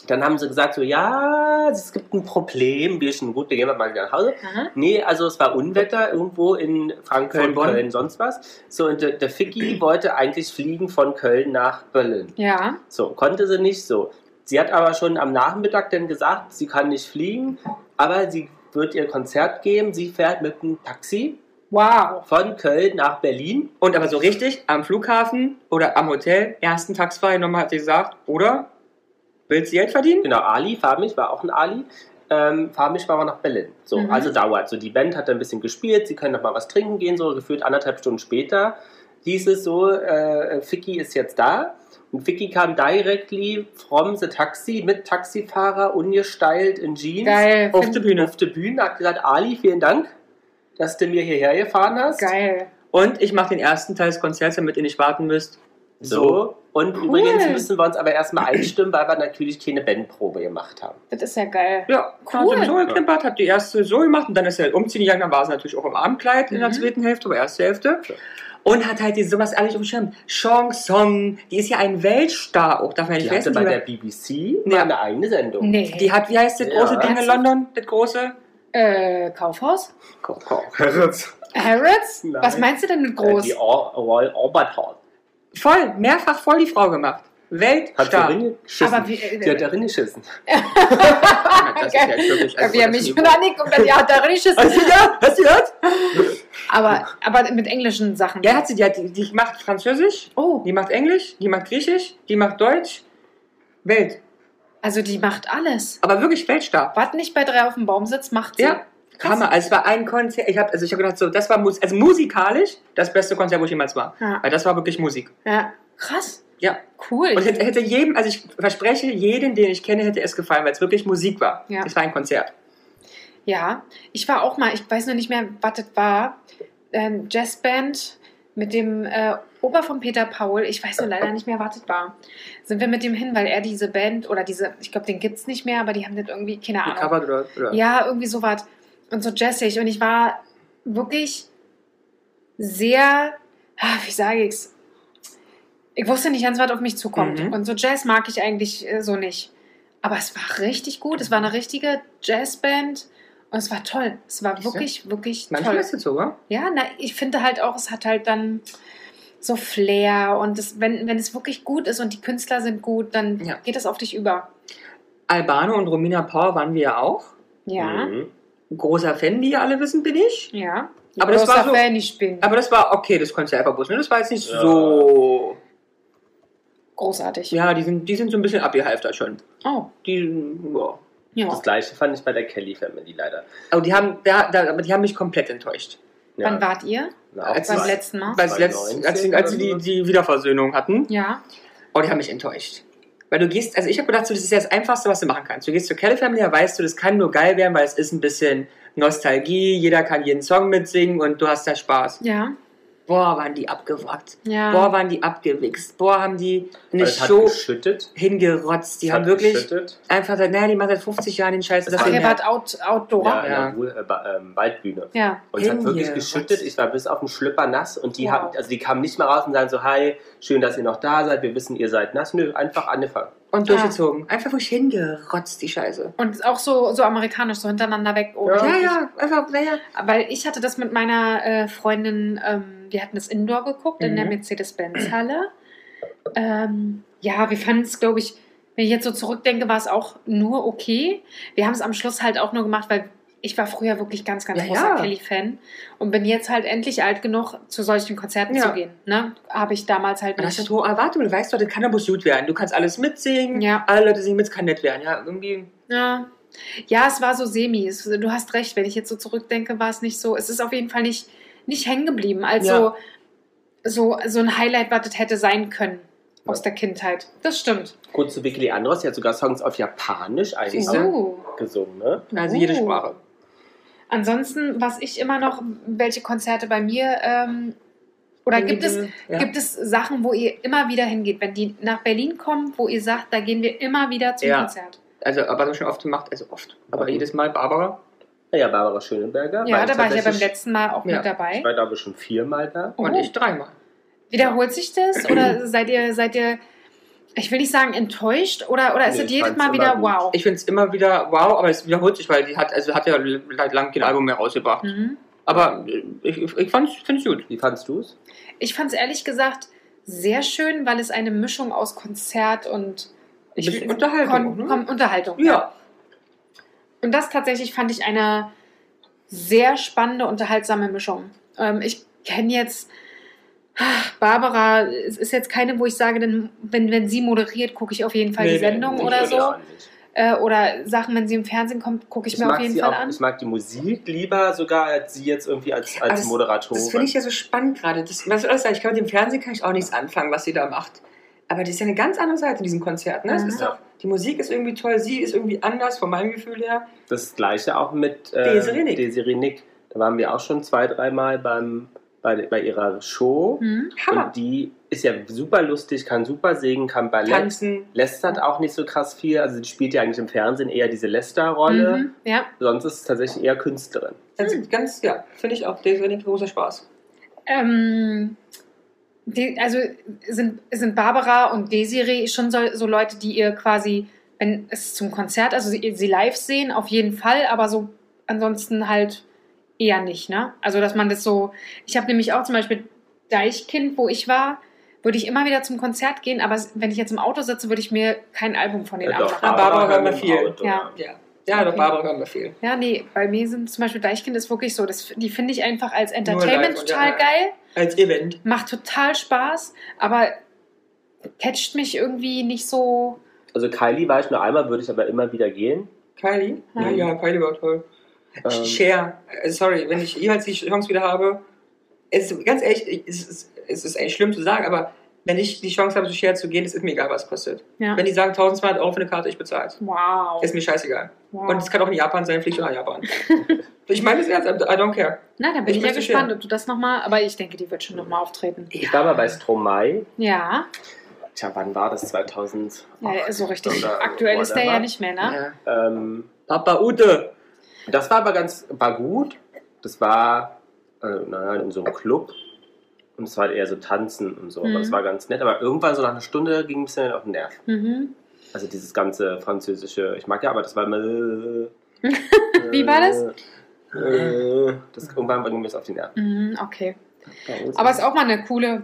dann haben sie gesagt, so, ja, es gibt ein Problem. Wir schon gut, wir gehen mal wieder nach Hause. Aha. Nee, also es war Unwetter irgendwo in Frankfurt, Köln, Köln, sonst was. So, und der, der Ficky wollte eigentlich fliegen von Köln nach Berlin. Ja, So, konnte sie nicht so. Sie hat aber schon am Nachmittag dann gesagt, sie kann nicht fliegen, aber sie wird ihr Konzert geben. Sie fährt mit einem Taxi wow. von Köln nach Berlin. Und aber so richtig am Flughafen oder am Hotel ersten Tax genommen hat sie gesagt, oder? Willst du Geld verdienen? Genau, Ali, fahr mich, war auch ein Ali. Ähm, fahr mich, fahren wir nach Berlin. So, Mhm. also dauert. So, die Band hat dann ein bisschen gespielt, sie können noch mal was trinken gehen, so gefühlt anderthalb Stunden später. Hieß es so, äh, Ficky ist jetzt da. Und Ficky kam directly from the Taxi mit Taxifahrer, ungesteilt in Jeans. Geil. Auf der Bühne. Auf der Bühne hat gesagt, Ali, vielen Dank, dass du mir hierher gefahren hast. Geil. Und ich mache den ersten Teil des Konzerts, damit ihr nicht warten müsst. So. Und Cool. übrigens müssen wir uns aber erstmal einstimmen, weil wir natürlich keine Bandprobe gemacht haben. Das ist ja geil. Ja, Cool. cool. so geklimpert, hab die erste so gemacht und dann ist er umziehen gegangen, dann war sie natürlich auch im Abendkleid in der Mhm. zweiten Hälfte, aber erste Hälfte. Ja. Und hat halt die sowas ehrlich auf dem Schirm. Chanson, die ist ja ein Weltstar auch, darf man ja nicht Die hatte vergessen. bei Die, der BBC Ja. mal eine eigene Sendung. Nee. die hat, wie heißt das Ja. große Ding in London? Das große? Äh, Kaufhaus? Harrods. Harrods? Nein. Was meinst du denn mit groß? Die Or- Royal Albert Hall. Voll, mehrfach voll die Frau gemacht. Hat Weltstar. darin geschissen. Aber wie- äh, die hat darin geschissen. *laughs* das ist ja wirklich, also Wie er das mich schon angeguckt hat, ja, hat da richtig Hast du gehört? Hast du gehört? aber, aber mit englischen Sachen. Ja, hat sie, die, hat, die, die macht Französisch, Oh, die macht Englisch, die macht Griechisch, die macht Deutsch. Welt. Also die macht alles. Aber wirklich Weltstar. Was nicht bei drei auf dem Baum sitzt, macht sie. Ja. Hammer. Also es war ein Konzert. Ich habe also ich hab gedacht, so, das war Mus also musikalisch das beste Konzert, wo ich jemals war. Ja. Weil das war wirklich Musik. ja. Krass. Ja. Cool. Und hätte, hätte jedem, also ich verspreche, jeden, den ich kenne, hätte es gefallen, weil es wirklich Musik war. Ja. Es war ein Konzert. Ja, ich war auch mal, ich weiß noch nicht mehr, was das war, ähm, Jazzband mit dem äh, Opa von Peter Paul, ich weiß nur leider nicht mehr, das war. Sind wir mit dem hin, weil er diese Band oder diese, ich glaube, den gibt es nicht mehr, aber die haben das irgendwie, keine Ahnung. Gecovert oder, oder? Ja, irgendwie sowas. Und so jazzig. Und ich war wirklich sehr, ah, wie sage ich's? Ich wusste nicht ganz, was auf mich zukommt. Mhm. Und so Jazz mag ich eigentlich äh, so nicht. Aber es war richtig gut. Es war eine richtige Jazzband. Und es war toll. Es war wirklich, wirklich Manchmal toll. ist es so, wa? Ja, na, ich finde halt auch, es hat halt dann so Flair. Und es, wenn, wenn es wirklich gut ist und die Künstler sind gut, dann Ja. geht es auf dich über. Albano und Romina Power waren wir ja auch. Ja, Mhm. Großer Fan, wie ihr alle wissen, bin ich. ja. Aber das war Großer so- Fan, ich bin Aber das war okay, das Konzertverbot. Ne? Das war jetzt nicht Ja. so. großartig. Ja, die sind, die sind so ein bisschen abgehalftert schon. Oh, Die, ja. ja. Das gleiche fand ich bei der Kelly Family leider. Aber die haben, da, da, aber die haben mich komplett enttäuscht. Ja. Wann wart ihr? Na, Als Beim letzten Mal? Weil es letzt, 2019 als, sie- als sie die, die Wiederversöhnung hatten. Ja. Oh, die haben mich enttäuscht. Weil du gehst, also ich habe gedacht, so, das ist ja das Einfachste, was du machen kannst. Du gehst zur Kelly Family, da weißt du, das kann nur geil werden, weil es ist ein bisschen Nostalgie, jeder kann jeden Song mitsingen und du hast da Spaß. Ja. Boah, waren die abgewrackt. Ja. Boah, waren die abgewichst. Boah, haben die eine es hat Show geschüttet. hingerotzt. Die Es haben wirklich geschüttet. einfach gesagt, naja, die machen seit 50 Jahren den Scheiß. Das Ach, war- out, Outdoor? Ja, Ja. äh, ähm, Waldbühne. ja. Und es hat wirklich geschüttet. Ich war bis auf den Schlüpper nass und die Wow. haben, also die kamen nicht mal raus und sagen so, hi, schön, dass ihr noch da seid, wir wissen, ihr seid nass. Nö, einfach angefangen. Und durchgezogen. Einfach wirklich hingerotzt, die Scheiße. Und auch so, so amerikanisch, so hintereinander weg. Oh, Ja. Ja, ja, einfach, naja. Weil ich hatte das mit meiner äh, Freundin, ähm, wir hatten das Indoor geguckt in der Mhm. Mercedes-Benz-Halle. Ähm, ja, wir fanden es, glaube ich, wenn ich jetzt so zurückdenke, war es auch nur okay. Wir haben es am Schluss halt auch nur gemacht, weil ich war früher wirklich ganz, ganz Ja, großer ja. Kelly-Fan und bin jetzt halt endlich alt genug, zu solchen Konzerten Ja. zu gehen. Ne? Habe ich damals halt Und das nicht. hat hohe Erwartungen. Du weißt doch, das kann aber gut werden. Du kannst alles mitsingen. Ja. Alle Leute singen mit, es kann nett werden. Ja, irgendwie. Ja. ja, es war so semi. Du hast recht, wenn ich jetzt so zurückdenke, war es nicht so. Es ist auf jeden Fall nicht, nicht hängen geblieben. Also Ja. so, so ein Highlight, was das hätte sein können aus Ja. der Kindheit. Das stimmt. Kurz zu Vicky Andros, die hat sogar Songs auf Japanisch eigentlich? Oh. gesungen, ne? Also jede Oh. Sprache. Ansonsten, was ich immer noch, welche Konzerte bei mir ähm, oder gibt es, Ja. gibt es Sachen, wo ihr immer wieder hingeht, wenn die nach Berlin kommen, wo ihr sagt, da gehen wir immer wieder zum Ja. Konzert? Also, was man schon oft gemacht, also oft. Aber Okay. jedes Mal Barbara. Naja, Barbara Schöneberger. Ja, war da war ich ja beim letzten Mal auch Ja. mit dabei. Ich war, glaube ich, schon viermal da. Oh. Und ich dreimal. Wiederholt sich das *clears throat* oder seid ihr, seid ihr, ich will nicht sagen enttäuscht oder, oder ist Nee, es ich jedes Mal immer wieder gut. wow? Ich finde es immer wieder wow, aber es wiederholt sich, weil die hat, also hat ja seit lang kein Album mehr rausgebracht. Mhm. Aber ich, ich, ich finde es gut. Wie fandst du es? Ich fand es ehrlich gesagt sehr schön, weil es eine Mischung aus Konzert und bisschen Unterhaltung, ne? Kon Unterhaltung. Ja. Und das tatsächlich fand ich eine sehr spannende, unterhaltsame Mischung. Ähm, ich kenne jetzt ah, Barbara, es ist jetzt keine, wo ich sage, denn, wenn, wenn sie moderiert, gucke ich auf jeden Fall Nee, die Sendung nee, oder so. Äh, oder Sachen, wenn sie im Fernsehen kommt, gucke ich, Ich mir auf jeden Fall auch, an. ich mag die Musik lieber sogar als sie jetzt irgendwie als, als das- Moderatorin. Das finde ich ja so spannend gerade. Das, was soll das sein? Ich kann mit dem Fernsehen kann ich auch nichts anfangen, was sie da macht. Aber das ist ja eine ganz andere Seite in diesem Konzert. Ne? Mhm. ist doch, die Musik ist irgendwie toll, sie ist irgendwie anders, von meinem Gefühl her. Das gleiche auch mit äh, Desiree Nick. Desiree Nick. Da waren wir auch schon zwei, dreimal beim, bei, bei ihrer Show. Hm? Hammer. Und die ist ja super lustig, kann super singen, kann Ballett. Tanzen. Lästert auch nicht so krass viel. Also die spielt ja eigentlich im Fernsehen eher diese Lester-Rolle. Mhm. Ja. Sonst ist es tatsächlich eher Künstlerin. Also ganz, ja, finde ich auch Desiree Nick großer Spaß. Ähm, die, also sind, sind Barbara und Desiree schon so, so Leute, die ihr quasi, wenn es zum Konzert, also sie, sie live sehen, auf jeden Fall, aber so ansonsten halt eher nicht, ne? Also dass man das so, ich habe nämlich auch zum Beispiel Deichkind, wo ich war, würde ich immer wieder zum Konzert gehen, aber wenn ich jetzt im Auto sitze, würde ich mir kein Album von denen Äh, doch. Ah, Barbara hören wir viel. Auto, Ja. Ja, ja doch, Okay. Barbara hören wir viel. Ja, nee, bei mir sind zum Beispiel Deichkind ist wirklich so, das, die finde ich einfach als Entertainment total ja, geil. Als Event. macht total Spaß, aber catcht mich irgendwie nicht so. Also Kylie war ich nur einmal, würde ich aber immer wieder gehen. Kylie? Ja, ja Kylie war toll. Ähm, Cher, äh, sorry, wenn ich jemals die Chance wieder habe, es ist, ganz ehrlich, ich- es ist, es ist eigentlich schlimm zu sagen, aber wenn ich die Chance habe, zu Cher zu gehen, ist es mir egal, was kostet. Ja. Wenn die sagen 1200 Euro für eine Karte, ich bezahle es. Wow. Ist mir scheißegal. Wow. Und es kann auch in Japan sein, fliegt schon nach Japan. *laughs* ich meine das ernst, I don't care. Na, dann bin Ich ich, ja gespannt, Cher. ob du das nochmal. Aber ich denke, die wird schon nochmal auftreten. Ich war mal bei Stromae. Ja, Tja, wann war das? 2000? ja so richtig. Oder Aktuell ist der ja nicht mehr, ne? Ja. Ähm, Papa Ute. das war aber ganz, war gut. Das war, äh, naja, in so einem Club. Und es war eher so tanzen und so. Mhm. Aber es war ganz nett. Aber irgendwann so nach einer Stunde ging ein bisschen auf den Nerv. Mhm. Also dieses ganze französische, ich mag ja, aber das war immer. *laughs* Wie war das? Äh, das irgendwann ging mir das auf die Nerven. Mhm, okay. Aber es ist auch mal eine coole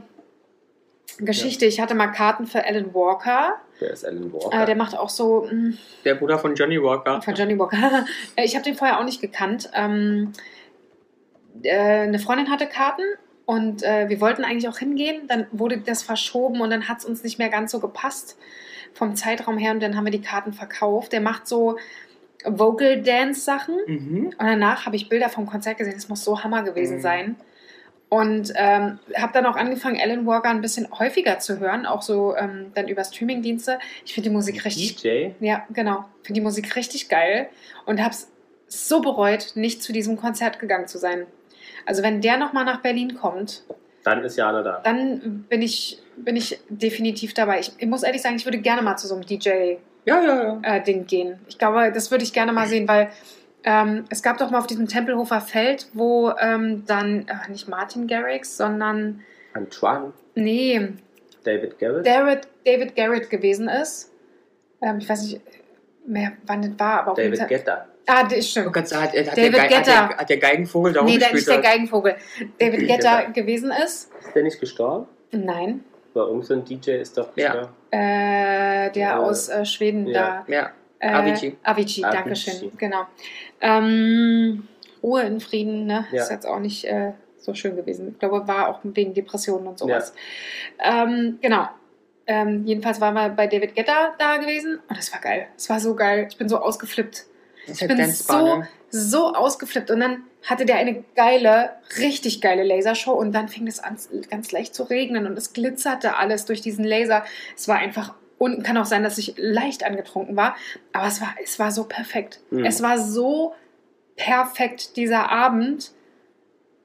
Geschichte. Ich hatte mal Karten für Alan Walker. Der ist Alan Walker. Äh, der macht auch so. mh, Der Bruder von Johnny Walker. Von Johnny Walker. *laughs* Äh, ich habe den vorher auch nicht gekannt. Ähm, äh, eine Freundin hatte Karten und äh, wir wollten eigentlich auch hingehen. Dann wurde das verschoben und dann hat es uns nicht mehr ganz so gepasst vom Zeitraum her und dann haben wir die Karten verkauft. Der macht so Vocal Dance Sachen Mhm. und danach habe ich Bilder vom Konzert gesehen. Es muss so Hammer gewesen Mhm. sein. Und ähm, habe dann auch angefangen, Alan Walker ein bisschen häufiger zu hören, auch so ähm, dann über Streamingdienste. Ich finde die Musik richtig DJ. ja, genau. Finde die Musik richtig geil und habe es so bereut, nicht zu diesem Konzert gegangen zu sein. Also wenn der nochmal nach Berlin kommt, Dann ist Jana da. dann bin ich, bin ich definitiv dabei. Ich, ich muss ehrlich sagen, ich würde gerne mal zu so einem DJ-Ding Ja, ja, ja. äh, gehen. Ich glaube, das würde ich gerne mal sehen, weil ähm, es gab doch mal auf diesem Tempelhofer Feld, wo ähm, dann äh, nicht Martin Garrix, sondern Antoine, nee, David Garrett. David, David Garrett gewesen ist. Ähm, ich weiß nicht mehr, wann das war, aber auf jeden David. Guetta. Ah, das Oh stimmt. Gott, hat, hat, David der, Ge- hat, der, hat der Geigenvogel da Nee, der, nicht der? Geigenvogel. David David Guetta. gewesen ist. Ist der nicht gestorben? Nein. Weil irgend so ein DJ ist doch Ja. gestorben. Äh, der aus äh, Schweden ja. da. Ja, Äh, Avicii. Avicii, Avicii. danke schön. Genau. Ähm, Ruhe in Frieden, ne? Ja. Ist jetzt auch nicht äh, so schön gewesen. Ich glaube, war auch wegen Depressionen und sowas. Ähm, genau. Ähm, jedenfalls waren wir bei David Guetta da gewesen und das war geil. Es war so geil. Ich bin so ausgeflippt. Ich halt bin so, so ausgeflippt. Und dann hatte der eine geile, richtig geile Lasershow und dann fing es an, ganz leicht zu regnen und es glitzerte alles durch diesen Laser. Es war einfach, und kann auch sein, dass ich leicht angetrunken war, aber es war, es war so perfekt. Mhm. Es war so perfekt, dieser Abend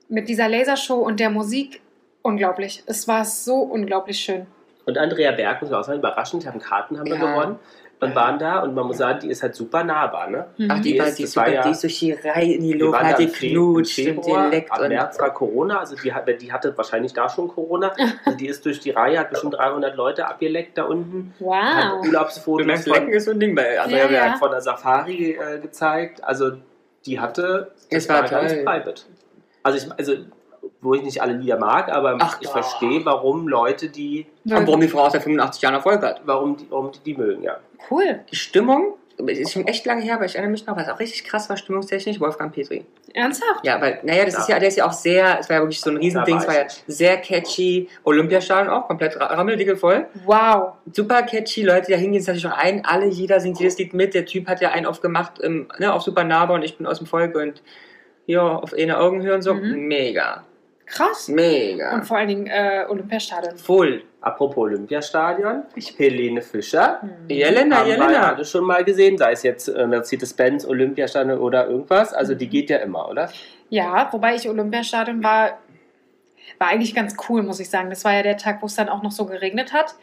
mit dieser Lasershow und der Musik. Unglaublich. Es war so unglaublich schön. Und Andrea Berg, muss auch sagen, überraschend, haben Karten haben wir Ja. gewonnen. Und waren da und man muss sagen, die ist halt super nahbar, ne? Mhm. Ach, die, Die war, ist- die, das super, war ja- die ist durch die Reihe in die Wir Luft, waren hat die im geleckt. Ab März war Corona, also die, hat- die hatte wahrscheinlich da schon Corona. *laughs* Also die ist durch die Reihe, hat bestimmt 300 Leute abgeleckt da unten. Hat Wow. du Urlaubsfotos von, Lecken ist so ein Ding bei also Ja, ja, ja. von der Safari äh, gezeigt. Also die hatte, Es war ganz toll. private. Also ich, also wo ich nicht alle Lieder mag, aber Ach, ich verstehe, warum Leute die, und warum die Frau aus der 85 Jahren Erfolg hat. warum die, warum die, die mögen, ja. Cool. Die Stimmung, ist schon echt lange her, aber ich erinnere mich noch, was auch richtig krass war, stimmungstechnisch, Wolfgang Petri. Ernsthaft? Ja, weil, naja, das Ja. ist ja, der ist ja auch sehr, es war ja wirklich so ein Riesending, es war ja sehr catchy. Olympiastadion auch, komplett ra- rammeldicke voll. Wow. Super catchy, Leute, die da hingehen, natürlich schon ein, alle, jeder singt jedes Lied mit. Der Typ hat ja einen aufgemacht, ähm, ne, auf Super Nahbar und ich bin aus dem Volk und hier auf eine Augenhöhe und so. Mhm. Mega. Krass. Mega. Und vor allen Dingen äh, Olympiastadion. Voll. Apropos Olympiastadion, Ich- Helene Fischer. Hm. Jelena, haben Jelena. alle schon mal gesehen, sei es jetzt äh, Mercedes-Benz, Olympiastadion oder irgendwas. Also die geht ja immer, oder? Ja, wobei ich Olympiastadion war, war eigentlich ganz cool, muss ich sagen. Das war ja der Tag, wo es dann auch noch so geregnet hat.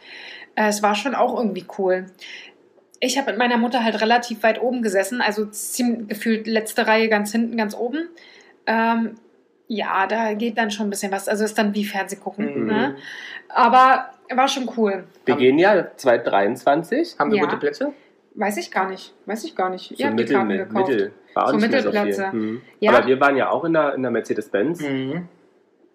Äh, es war schon auch irgendwie cool. Ich habe mit meiner Mutter halt relativ weit oben gesessen, also ziemlich gefühlt letzte Reihe ganz hinten, ganz oben. Ähm, ja, da geht dann schon ein bisschen was. Also ist dann wie Fernsehgucken. Mhm. Ne? Aber war schon cool. Wir Haben- gehen ja 2023. Haben wir Ja. gute Plätze? Weiß ich gar nicht. Weiß ich gar nicht. Ihr So habt die Mittel, Karten mit, gekauft. Mittel. War So nicht mehr so viel. Mittelplätze. Mhm. Ja. Aber wir waren ja auch in der, in der Mercedes-Benz. Mhm.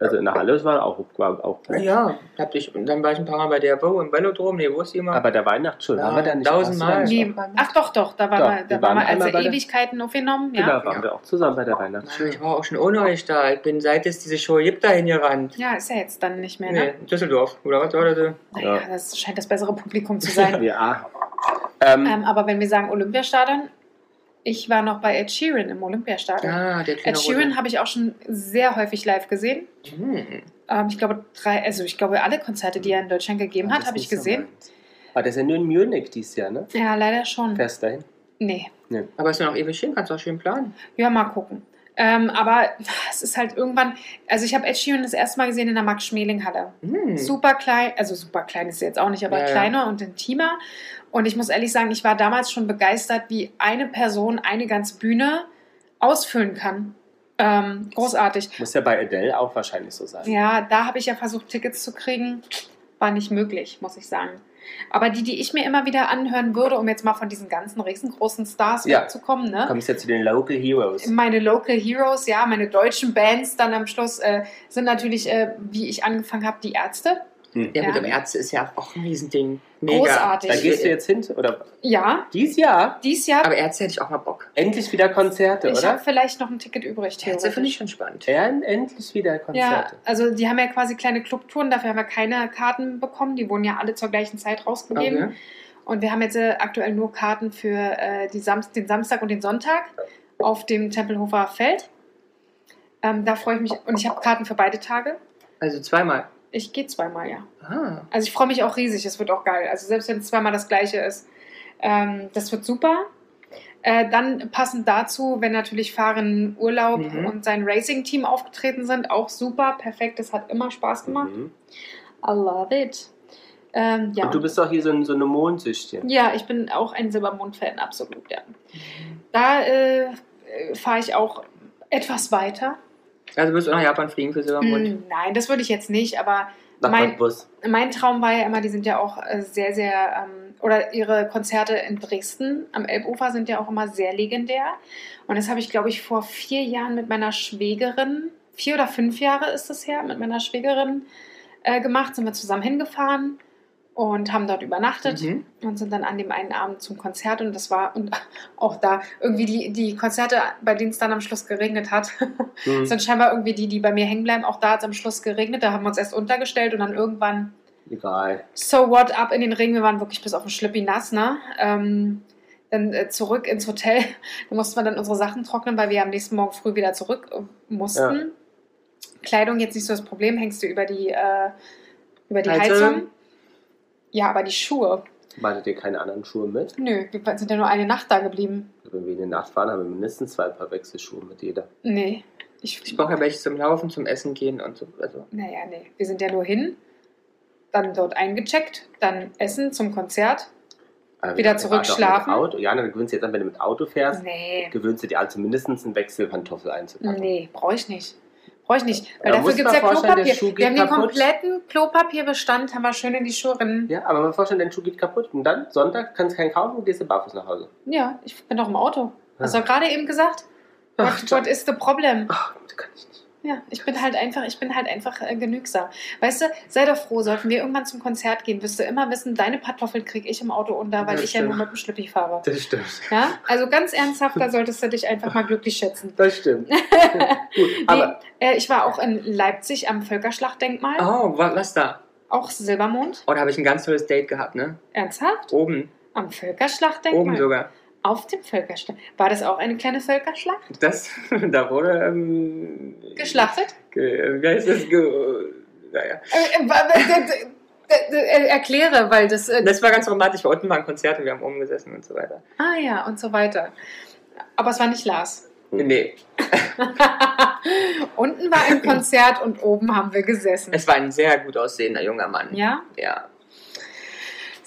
Also in der Halle, das war auch, war auch gut. Ja, hab ich, und dann war ich ein paar Mal bei der Wo im Velodrom, nee, wo ist die immer? Aber der Weihnachtsschule, Ja, haben wir da nicht tausendmal. da Nee, ach doch, doch, da waren Doch, wir, wir da waren wir also bei der- Ewigkeiten aufgenommen. Ja. Genau, waren wir auch zusammen bei der Weihnachtsschule. ich war auch schon ohne euch da. Ich bin seit es diese Show gibt dahin gerannt. Ja, ist ja jetzt dann nicht mehr, Nee, ne? in Düsseldorf. Oder was war das? Naja, Ja. das scheint das bessere Publikum zu sein. *laughs* Ja. Ähm, ähm, aber wenn wir sagen Olympiastadion, ich war noch bei Ed Sheeran im Olympiastadion. Ah, der Ed Sheeran habe ich auch schon sehr häufig live gesehen. Hm. Ähm, ich glaube, drei, also ich glaube, alle Konzerte, die er in Deutschland gegeben das hat, habe ich so gesehen. Aber das ist ja nur in Munich dieses Jahr, ne? ja, leider schon. Fährst dahin. Nee. Aber ist ja noch ewig hin, kannst du auch schön planen. Ja, mal gucken. Ähm, aber es ist halt irgendwann, also ich habe Ed Sheeran das erste Mal gesehen in der Max-Schmeling-Halle. Hm. super klein, also super klein ist sie jetzt auch nicht, aber Ja, ja. kleiner und intimer. Und ich muss ehrlich sagen, ich war damals schon begeistert, wie eine Person eine ganze Bühne ausfüllen kann. Ähm, großartig. Muss ja bei Adele auch wahrscheinlich so sein. Ja, da habe ich ja versucht, Tickets zu kriegen. War nicht möglich, muss ich sagen. Aber die, die ich mir immer wieder anhören würde, um jetzt mal von diesen ganzen riesengroßen Stars Ja. wegzukommen, ne? Kommst jetzt zu den Local Heroes. Meine Local Heroes, ja, meine deutschen Bands dann am Schluss äh, sind natürlich, äh, wie ich angefangen habe, die Ärzte. Ja, Ja. mit dem Ärzte ist ja auch ein Riesending. Mega. Großartig. Da gehst du jetzt hin, oder? Ja, Dieses Jahr dies Jahr. Aber Ärzte hätte ich auch mal Bock. endlich wieder Konzerte, ich habe oder? vielleicht noch ein Ticket übrig. Ärzte finde ich schon spannend. Ja, endlich wieder Ja, Konzerte. also die haben ja quasi kleine Clubtouren, dafür haben wir keine Karten bekommen. Die wurden ja alle zur gleichen Zeit rausgegeben. Okay. Und wir haben jetzt äh, aktuell nur Karten für äh, die Sam den Samstag und den Sonntag auf dem Tempelhofer Feld. Ähm, da freue ich mich. Und ich habe Karten für beide Tage. Also zweimal. Ich gehe zweimal, ja. Ah. Also ich freue mich auch riesig. Es wird auch geil. Also selbst wenn es zweimal das gleiche ist. Ähm, das wird super. Äh, dann passend dazu, wenn natürlich Fahren Urlaub Mhm. und sein Racing-Team aufgetreten sind, auch super, perfekt. Das hat immer Spaß gemacht. Mhm. I love it. Ähm, ja. Und du bist doch hier so, ein, so eine Mondsüchtin. Ja, ich bin auch ein Silbermond-Fan, absolut, ja. Da äh, äh, fahre ich auch etwas weiter. Also wirst du nach Japan fliegen für Silbermond. Mm, nein, das würde ich jetzt nicht, aber mein, Bus. mein Traum war ja immer, die sind ja auch äh, sehr, sehr, ähm, oder ihre Konzerte in Dresden am Elbufer sind ja auch immer sehr legendär. Und das habe ich, glaube ich, vor vier Jahren mit meiner Schwägerin, vier oder fünf Jahre ist es her, mit meiner Schwägerin äh, gemacht, sind wir zusammen hingefahren und haben dort übernachtet Mhm. und sind dann an dem einen Abend zum Konzert und das war und auch da irgendwie die, die Konzerte, bei denen es dann am Schluss geregnet hat, *laughs* Mhm. sind scheinbar irgendwie die, die bei mir hängen bleiben. Auch da hat es am Schluss geregnet, da haben wir uns erst untergestellt und dann irgendwann Egal. so what ab in den Regen. Wir waren wirklich bis auf den Schlippi nass, ne? Ähm, dann äh, zurück ins Hotel. *laughs* Da mussten wir dann unsere Sachen trocknen, weil wir am nächsten Morgen früh wieder zurück äh, mussten. Kleidung jetzt nicht so das Problem, hängst du über die, äh, über die Heizung? Heizung. Ja, aber die Schuhe. Hattet ihr keine anderen Schuhe mit? Nö, wir sind ja nur eine Nacht da geblieben. Wenn wir in die Nacht fahren, haben wir mindestens zwei Paar Wechselschuhe mit jeder. Nee. Ich, Ich brauche ja welche zum Laufen, zum Essen gehen und so. Also. Naja, nee. Wir sind ja nur hin, dann dort eingecheckt, dann Essen zum Konzert. Aber Wieder wir zurück waren doch schlafen? Mit Auto. Ja, dann gewöhnst du jetzt an, wenn du mit Auto fährst, Nee. gewöhnst du dir an, zumindest einen Wechselpantoffel einzupacken. Nee, brauche ich nicht. Brauche ich nicht. Weil Ja, dafür gibt es ja Klopapier. Wir haben den kaputt. kompletten Klopapierbestand, haben wir schön in die Schuhe rein. Ja, aber mal vorstellen, dein Schuh geht kaputt und dann Sonntag kannst du keinen kaufen und gehst du barfuß nach Hause. Ja, ich bin doch im Auto. Hast Ja. du gerade eben gesagt? Ach, What, what is the problem? Ach, das kann ich nicht. Ja, ich bin halt einfach, ich bin halt einfach äh, genügsam. Weißt du, sei doch froh, sollten wir irgendwann zum Konzert gehen, wirst du immer wissen, deine Pantoffeln kriege ich im Auto unter, weil Ja, ich ja nur stimmt. mit dem Schlippi fahre. Das stimmt. Ja, also ganz ernsthaft, da solltest du dich einfach mal glücklich schätzen. *laughs* Das stimmt. *laughs* Gut, aber Nee, äh, ich war auch in Leipzig am Völkerschlachtdenkmal, Oh, wa- was da? auch Silbermond. Oh, da habe ich ein ganz tolles Date gehabt, ne? Ernsthaft? Oben. Am Völkerschlachtdenkmal? Oben sogar. Auf dem Völkerschlacht. War das auch eine kleine Völkerschlacht? Das, *laughs* da wurde, ähm, Geschlachtet? Ge, wie heißt das? Ge, naja. Äh, äh, äh, Erkläre, weil das. Äh, Das war ganz romantisch, weil unten waren Konzerte, wir haben oben gesessen und so weiter. ah ja, und so weiter. Aber es war nicht Lars. Nee, *laughs* Unten war ein Konzert und oben haben wir gesessen. es war ein sehr gut aussehender junger Mann. Ja, Ja.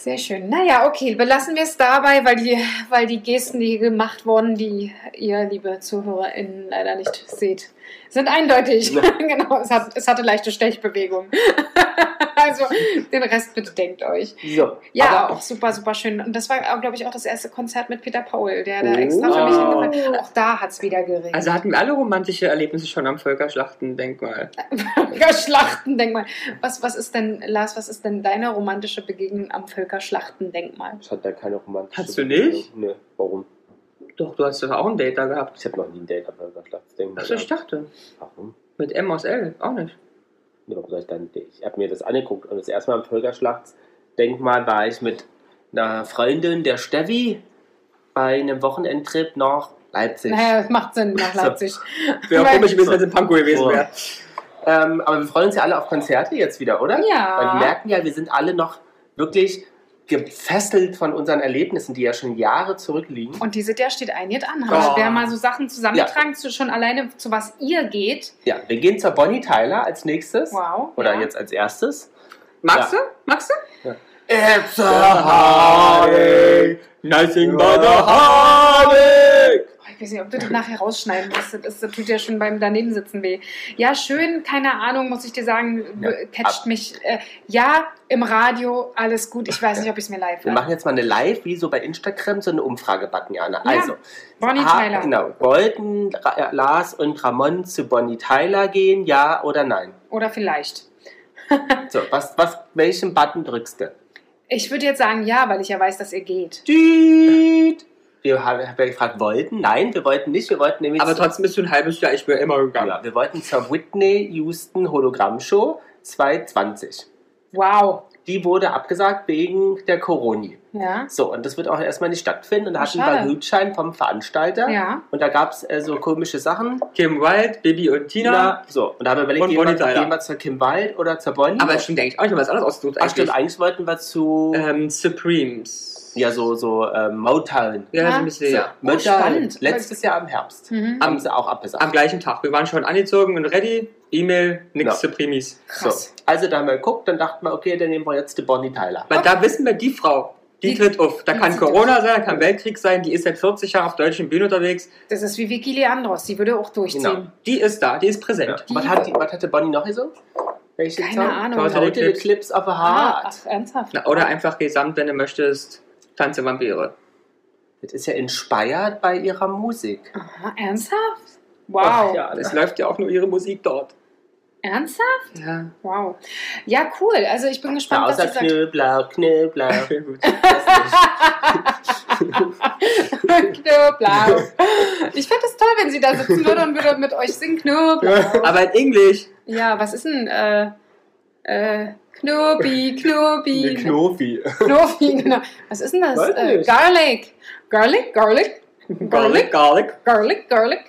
Sehr schön. Naja, okay, belassen wir es dabei, weil die, weil die Gesten, die gemacht wurden, die ihr, liebe ZuhörerInnen, leider nicht seht, sind eindeutig. Ja. *laughs* genau, es, hat, es hatte leichte Stechbewegung. *laughs* also den Rest bitte denkt euch. so. Ja, aber auch super, super schön. Und das war, glaube ich, auch das erste Konzert mit Peter Paul, der da Oh. extra für mich hingefallen Auch da hat es wieder geregnet. Also hatten wir alle romantische Erlebnisse schon am Völkerschlachtendenkmal. *laughs* Völkerschlachtendenkmal. Was, was ist denn, Lars, was ist denn deine romantische Begegnung am Völkerschlachtendenkmal? ich hatte da keine romantische Hast du nicht? Nee, warum? Doch, du hast doch auch ein Date da gehabt. Ich habe noch nie ein Date am Völkerschlachtsdenkmal Achso, ich dachte. Warum? Mit M aus L, auch nicht. Ja, warum soll ich dann Ich habe mir das angeguckt und das erste Mal am Völkerschlachtsdenkmal war ich mit einer Freundin, der Steffi, bei einem Wochenendtrip nach Leipzig. Naja, das macht Sinn nach So. Leipzig. *laughs* Wäre auch Weil- komisch gewesen, wenn es in Pankow gewesen So. wäre. Ähm, aber wir freuen uns ja alle auf Konzerte jetzt wieder, oder? Ja. Weil wir merken ja, wir sind alle noch wirklich gefesselt von unseren Erlebnissen, die ja schon Jahre zurückliegen. Und dieses Jahr steht ein jetzt an. Haben Oh. wir mal so Sachen zusammengetragen, zu, schon alleine zu was ihr geht. Ja, wir gehen zur Bonnie Tyler als nächstes. Wow. Oder ja. jetzt als erstes. Magst Ja. du? Magst du? It's heartache, nothing but a heartache. Ich weiß nicht, ob du das nachher rausschneiden musst. Das, das tut ja schon beim Danebensitzen weh. Ja, schön, keine Ahnung, muss ich dir sagen, Ja, catcht mich. Äh, ja, im Radio, alles gut. Ich weiß nicht, ob ich es mir live Wir machen jetzt mal eine Live, wie so bei Instagram, so eine Umfrage-Button, Jana. Ja. Also, Bonnie ha- Tyler. Genau. Wollten Ra äh, Lars und Ramon zu Bonnie Tyler gehen, ja oder nein? Oder vielleicht. *laughs* So, was, was, welchen Button drückst du? Ich würde jetzt sagen ja, weil ich ja weiß, dass ihr geht. Düt. Wir haben hab ja gefragt, wollten? Nein, wir wollten nicht. Wir wollten nämlich. Aber trotzdem bist du ein halbes Jahr, ich bin immer gegangen. Ja, wir wollten zur Whitney Houston Hologramm-Show 2020. Wow. Die wurde abgesagt wegen der Coroni. Ja. So, und das wird auch erstmal nicht stattfinden. Und da hatten wir einen Gutschein vom Veranstalter. Ja. Und da gab es äh, so komische Sachen. Kim Wilde, Bibi und Tina. Na, so, und da haben wir überlegt, Und gehen wir, gehen wir zur Kim Wilde oder zur Bonnie. Aber es stimmt eigentlich auch nicht, was anderes ausgesucht Ach, stimmt, eigentlich. eigentlich wollten wir zu, Ähm, Supremes. Ja, so, so ähm, Motown. Ja, Ja. so ein bisschen, So, ja. Motown. spannend. Letztes Jahr im Herbst. Mhm. Haben sie auch abgesagt. Am gleichen Tag. Wir waren schon angezogen und ready. E-Mail, nix Ja. Supremes. so. Krass. Also da haben wir geguckt, dann dachten wir, okay, dann nehmen wir jetzt die Bonnie Tyler. Weil da wissen wir, die Frau, die, Die- tritt auf. Da die kann Corona sein, da kann Weltkrieg sein, die ist seit 40 Jahren auf deutschen Bühnen unterwegs. Das ist wie Vicky Leandros. Die würde auch durchziehen. Genau. Die ist da, die ist präsent. Die- Was, hat die, was hatte Bonnie noch gesungen? Welche Keine Song? Ahnung. Total Total Eclipse of a Ah, ach, ernsthaft? Na, oder einfach gesamt, wenn du möchtest, Tanze Vampire. Das ist ja inspired bei ihrer Musik. Aha, ernsthaft? Wow. Ach, ja, Es läuft ja auch nur ihre Musik dort. Ernsthaft? Ja, Wow. Ja, cool. Also ich bin *laughs* Ja, gespannt, was außer ihr sagt. Knöblau, Knöblau. schön gut. Knoblauch. Ich fände es toll, wenn sie da sitzen würde und würde mit euch singen Knoblauch. Aber in Englisch. Ja, was ist denn äh, äh, Knobi, Knobi, Knofi. Knobi, genau. Was ist denn das? Äh, nicht. Garlic. Garlic, Garlic, Garlic, Garlic. Garlic, Garlic.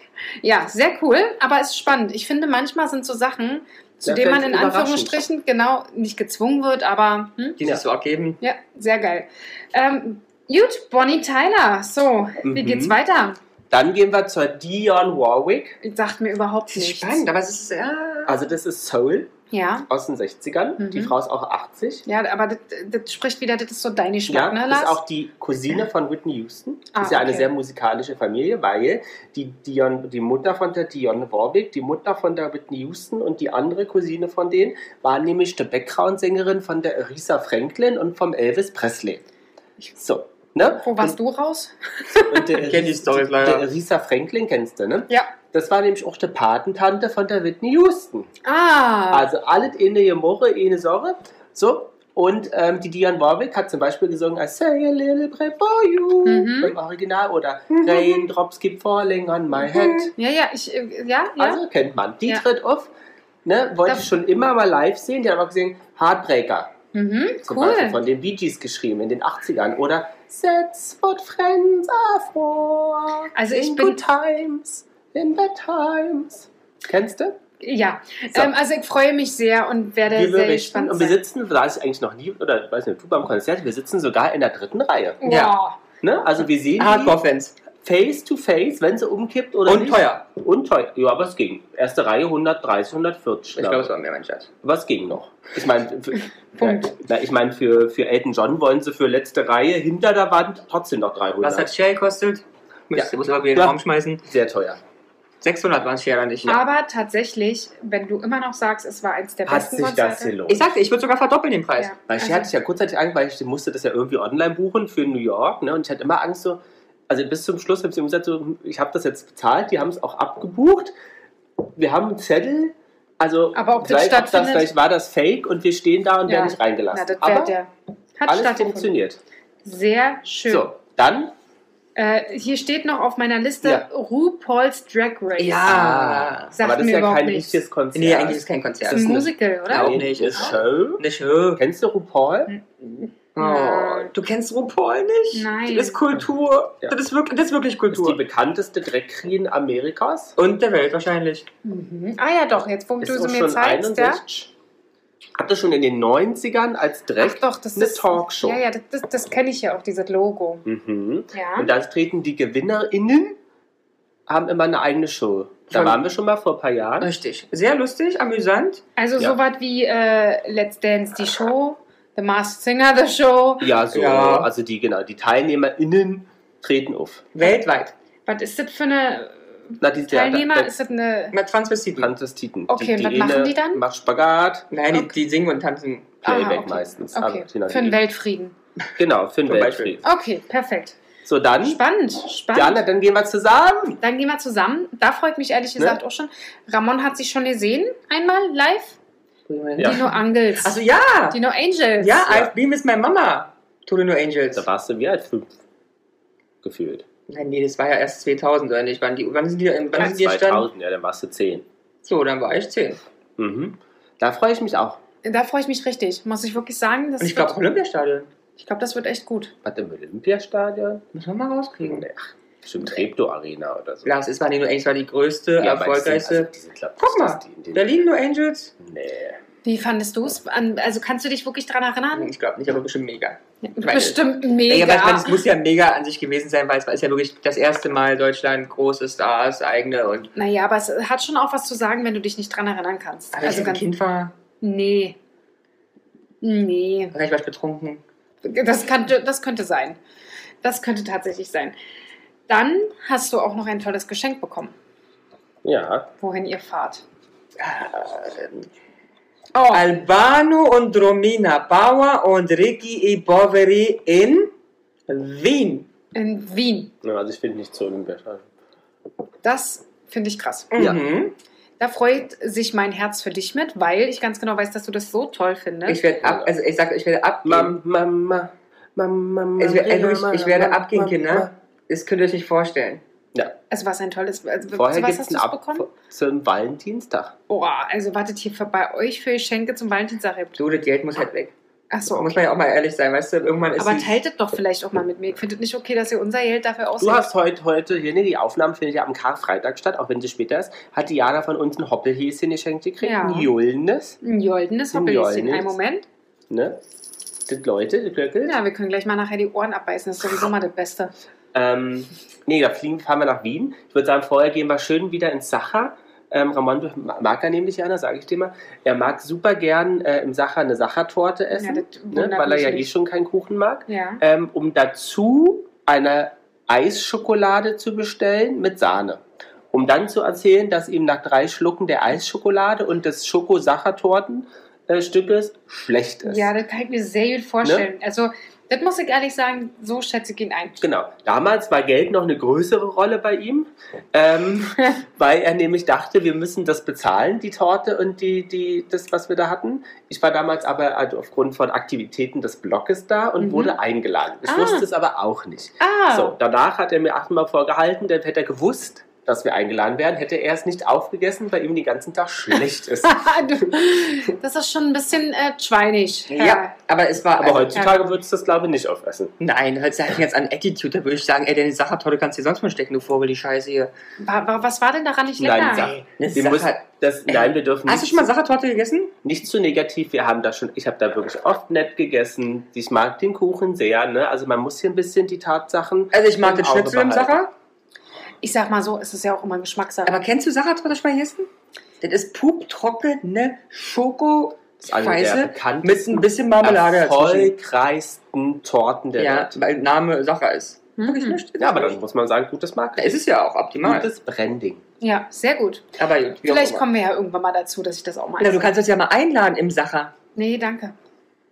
Ja, sehr cool, aber es ist spannend. Ich finde, manchmal sind so Sachen, zu denen man in. Anführungsstrichen genau nicht gezwungen wird, aber hm? Die sich so ergeben. ja, sehr geil. Ähm, gut, Bonnie Tyler. So, wie Mhm. geht's weiter? Dann gehen wir zur Dion Warwick. Sagt mir überhaupt nichts. spannend, aber es ist ja. Also das ist Soul. Ja. aus den 60ern. Mhm. Die Frau ist auch 80. Ja, aber das, das spricht wieder, das ist so deine Ja, Schmack, ne, das Lars? ist auch die Cousine von Whitney Houston. Ah, ist ja eine okay. sehr musikalische Familie, weil die, Dion, die Mutter von der Dionne Warwick, die Mutter von der Whitney Houston und die andere Cousine von denen war nämlich die Background-Sängerin von der Aretha Franklin und vom Elvis Presley. So, ne? Wo warst du raus? Und der, *laughs* Ich kenn die Storys leider. Der Aretha Franklin kennst du, ne? Ja. Das war nämlich auch die Patentante von der Whitney Houston. Ah. Also alles eine Gemorre, eine Sorge. So. Und ähm, die Diane Warwick hat zum Beispiel gesungen I say a little prayer for you Mhm. im Original oder Raindrops keep falling on my head. Ja, ja, ich, äh, ja, ja. Also kennt man. Die Ja. tritt auf. Ne, wollte Das- ich schon immer mal live sehen. Die hat aber gesehen Heartbreaker. mhm, Zum Beispiel cool. von den Bee Gees geschrieben in den 80ern. Oder That's what friends are for. Also ich in bin- good times, in bad times. Kennst du? Ja, So. ähm, also ich freue mich sehr und werde wir sehr berichten gespannt und wir sein. sitzen, da ich eigentlich noch nie, oder ich weiß nicht, du beim Konzert, wir sitzen sogar in der dritten Reihe. Ja. Ne? Also wir sehen Hardcore-Fans. Face to face, wenn sie umkippt oder Und nicht. teuer. Und teuer. Ja, aber es ging. Erste Reihe 130, 140. Ich glaube, es war mehr, mein Schatz. Was ging noch? Ich meine, für, *laughs* Punkt. na, ich mein, für, für Elton John wollen sie für letzte Reihe hinter der Wand trotzdem noch 300. Was hat Share gekostet? Müsste, Ja. muss aber wieder in den Ja. Raum schmeißen. Sehr teuer. 600 waren Share nicht. Aber tatsächlich, wenn du immer noch sagst, es war eins der Hat besten sich Konzerte. das gelohnt? Ich sagte, ich würde sogar verdoppeln den Preis. Ja. Weil ich Also- hatte ich ja kurzzeitig Angst, weil ich musste das ja irgendwie online buchen für New York. Ne? Und ich hatte immer Angst so, also bis zum Schluss habe ich immer gesagt, so, hm, ich habe das jetzt bezahlt, die haben es auch abgebucht. Wir haben einen Zettel. Also Aber ob das vielleicht, das, stattfindet- vielleicht war das Fake und wir stehen da und Ja. werden nicht reingelassen. Na, das Aber der. Hat alles funktioniert. Sehr schön. So, dann Äh, hier steht noch auf meiner Liste Ja. RuPaul's Drag Race. Ja. Sagt aber das ist ja kein nichts. richtiges Konzert. Nee, eigentlich ist es kein Das Konzert. ist ein Musical, oder? Auch Eine nicht. Show. Eine Show. Kennst du RuPaul? Oh, du kennst RuPaul nicht? Nein. Das ist Kultur. Ja. Das, ist wirklich, das ist wirklich Ist die Kultur. bekannteste Drag Queen Amerikas. Und der Welt wahrscheinlich. Mhm. Ah ja, doch, jetzt wo Ist du sie mir schon zeigst, ja. 61. Hatte schon in den 90ern als Drag Ach doch, das eine ist Talkshow. Ja, ja, das, das, das kenne ich ja auch, dieses Logo. Mhm. Ja. Und da treten die GewinnerInnen, haben immer eine eigene Show. Da waren wir schon mal vor ein paar Jahren. Richtig. Sehr lustig, amüsant. Also Ja. sowas wie äh, Let's Dance, die Show, The Masked Singer, the Show. Ja, so. Ja. Also die, genau, die TeilnehmerInnen treten auf. Weltweit. Was ist das für eine Na, die, Teilnehmer? Der, ist das eine. Mit Transvestiten. Transvestiten. Okay, die, was die machen eine die dann? Macht Spagat, Nein, die, Okay. die singen und tanzen. Playback Aha, okay. meistens. Okay, Aber, genau, für den die- Weltfrieden. Genau, für den. Weltfrieden. Okay, perfekt. So, dann, Spannend, spannend. Jana, dann gehen wir zusammen. Dann gehen wir zusammen. Da freut mich ehrlich Ne? gesagt auch schon. Ramon hat sich schon gesehen, einmal live. Ja. Dino Angels. Also ja! Dino Angels. Ja, Ja. I've been with my mama. To the New Angels. Da warst du wie alt fünf. Gefühlt. Nein, nee, das war ja erst 2000, oder nicht? Wann, die, wann sind die, wann Ja, sind die entstanden? 2000, ja, dann warst du zehn. So, dann war ich 10. Mhm. Da freue ich mich auch. Da freue ich mich richtig, muss ich wirklich sagen. Das Und ich glaube, Olympiastadion. ich glaube, das wird echt gut. Was im Olympiastadion? Müssen wir mal rauskriegen. Ach, bestimmt Treptow Arena oder so. Lars, es war die New Angels, war die größte, Ja, aber die sind- erfolgreichste. also, die sind, glaub, Guck mal, die Berlin New Angels? Nee. Wie fandest du es? Also kannst du dich wirklich daran erinnern? Ich glaube nicht, aber bestimmt mega. Bestimmt Ja, mega. aber ich meine, es muss ja mega an sich gewesen sein, weil es war- ist ja wirklich das erste Mal Deutschland große Stars, eigene und. naja, aber es hat schon auch was zu sagen, wenn du dich nicht dran erinnern kannst. Aber also Also ich ein ganz. Kind war, Nee. Nee. vielleicht war ich betrunken. Das könnte, das könnte sein. Das könnte tatsächlich sein. Dann hast du auch noch ein tolles Geschenk bekommen, Ja. wohin ihr fahrt. Oh. Albano und Romina Bauer und Ricky Iboveri in Wien. In Wien. ja. Also ich finde nicht zu Olympiastadion. Das finde ich krass. Ja. Mhm. Da freut sich mein Herz für dich mit, weil ich ganz genau weiß, dass du das so toll findest. Ich werde ab, also ich sag, ich werde abgehen. Mama, Mama, Mama, Es wird- also Mama, ich, ich werde Mama, abgehen, Mama. Kinder. Das könnt ihr euch nicht vorstellen. Ja. Also was ein tolles. Also, Vorher zu was gibt es hast einen du es zum Valentinstag. Oh, also wartet hier für, bei euch für Geschenke zum Valentinstag. Du, das Geld muss halt weg. Achso, Muss okay. man ja auch mal ehrlich sein, weißt du? Irgendwann ist Aber teilt es doch vielleicht auch mal mit mir. Ich finde es nicht okay, dass ihr unser Geld dafür Du ausgebt. hast heute, heute hier, nee, die Aufnahme findet ja am Karfreitag statt, auch wenn sie später ist, hat Diana von uns ein Hoppelhäschen geschenkt gekriegt, Ja. ein Julnes, Ein goldenes Ein Hoppelhäschen. Einen Moment. ne? Das Leute, das Glöckelt. Ja, wir können gleich mal nachher die Ohren abbeißen. Das ist sowieso mal das Beste. Ähm, nee, da fliegen, fahren wir nach Wien. Ich würde sagen, vorher gehen wir schön wieder ins Sacher. Ähm, Ramon mag er nämlich, Jana, sage ich dir mal. Er mag super gern äh, im Sacher eine Sachertorte essen, Ja, ne, weil er ja eh schon keinen Kuchen mag. Ja. Ähm, um dazu eine Eisschokolade zu bestellen mit Sahne. Um dann zu erzählen, dass ihm nach drei Schlucken der Eisschokolade und des Schoko-Sachertorten-Stückes schlecht ist. Ja, das kann ich mir sehr gut vorstellen. Also, das muss ich ehrlich sagen, so schätze ich ihn ein. Genau. Damals war Geld noch eine größere Rolle bei ihm, ähm, *laughs* weil er nämlich dachte, wir müssen das bezahlen, die Torte und die, die, das, was wir da hatten. Ich war damals aber also aufgrund von Aktivitäten des Blockes da und Mhm. wurde eingeladen. Ich Ah. wusste es aber auch nicht. Ah, So, danach hat er mir achtmal vorgehalten, dann hätte er gewusst, dass wir eingeladen werden, hätte er es nicht aufgegessen, weil ihm den ganzen Tag schlecht *laughs* ist. Das ist schon ein bisschen äh, schweinig. Ja, aber es war. Aber also, heutzutage würdest du das, glaube ich, nicht aufessen. Nein, ich jetzt an Attitude, da würde ich sagen, ey, deine Sachertorte kannst du dir sonst mal stecken, du Vogel, die Scheiße hier. Wa- wa- Was war denn daran nicht lecker? Nein, wir müssen, das, nein, wir dürfen Hast du schon mal Sachertorte gegessen? nicht zu negativ. Wir haben da schon, ich habe da wirklich oft nett gegessen. Ich mag den Kuchen sehr. Ne? Also man muss hier ein bisschen die Tatsachen. Also ich mag den Schnitzel im. Sacher. Ich sag mal so, es ist ja auch immer Geschmackssache. Aber kennst du Sachertorte gegessen? Das ist puptrockene Schoko Scheiße mit ein bisschen Marmelade erfolgreichsten Torten der Ja, Welt. weil Name Sacher ist. Mhm. Wirklich nicht? Ja, aber dann muss man sagen, gutes Da Marketing. ist es ja auch optimal. Gutes Branding. ja, sehr gut. Aber gut, Vielleicht kommen wir ja irgendwann mal dazu, dass ich das auch mal Na, du kannst uns ja mal einladen im Sacher. Nee, danke.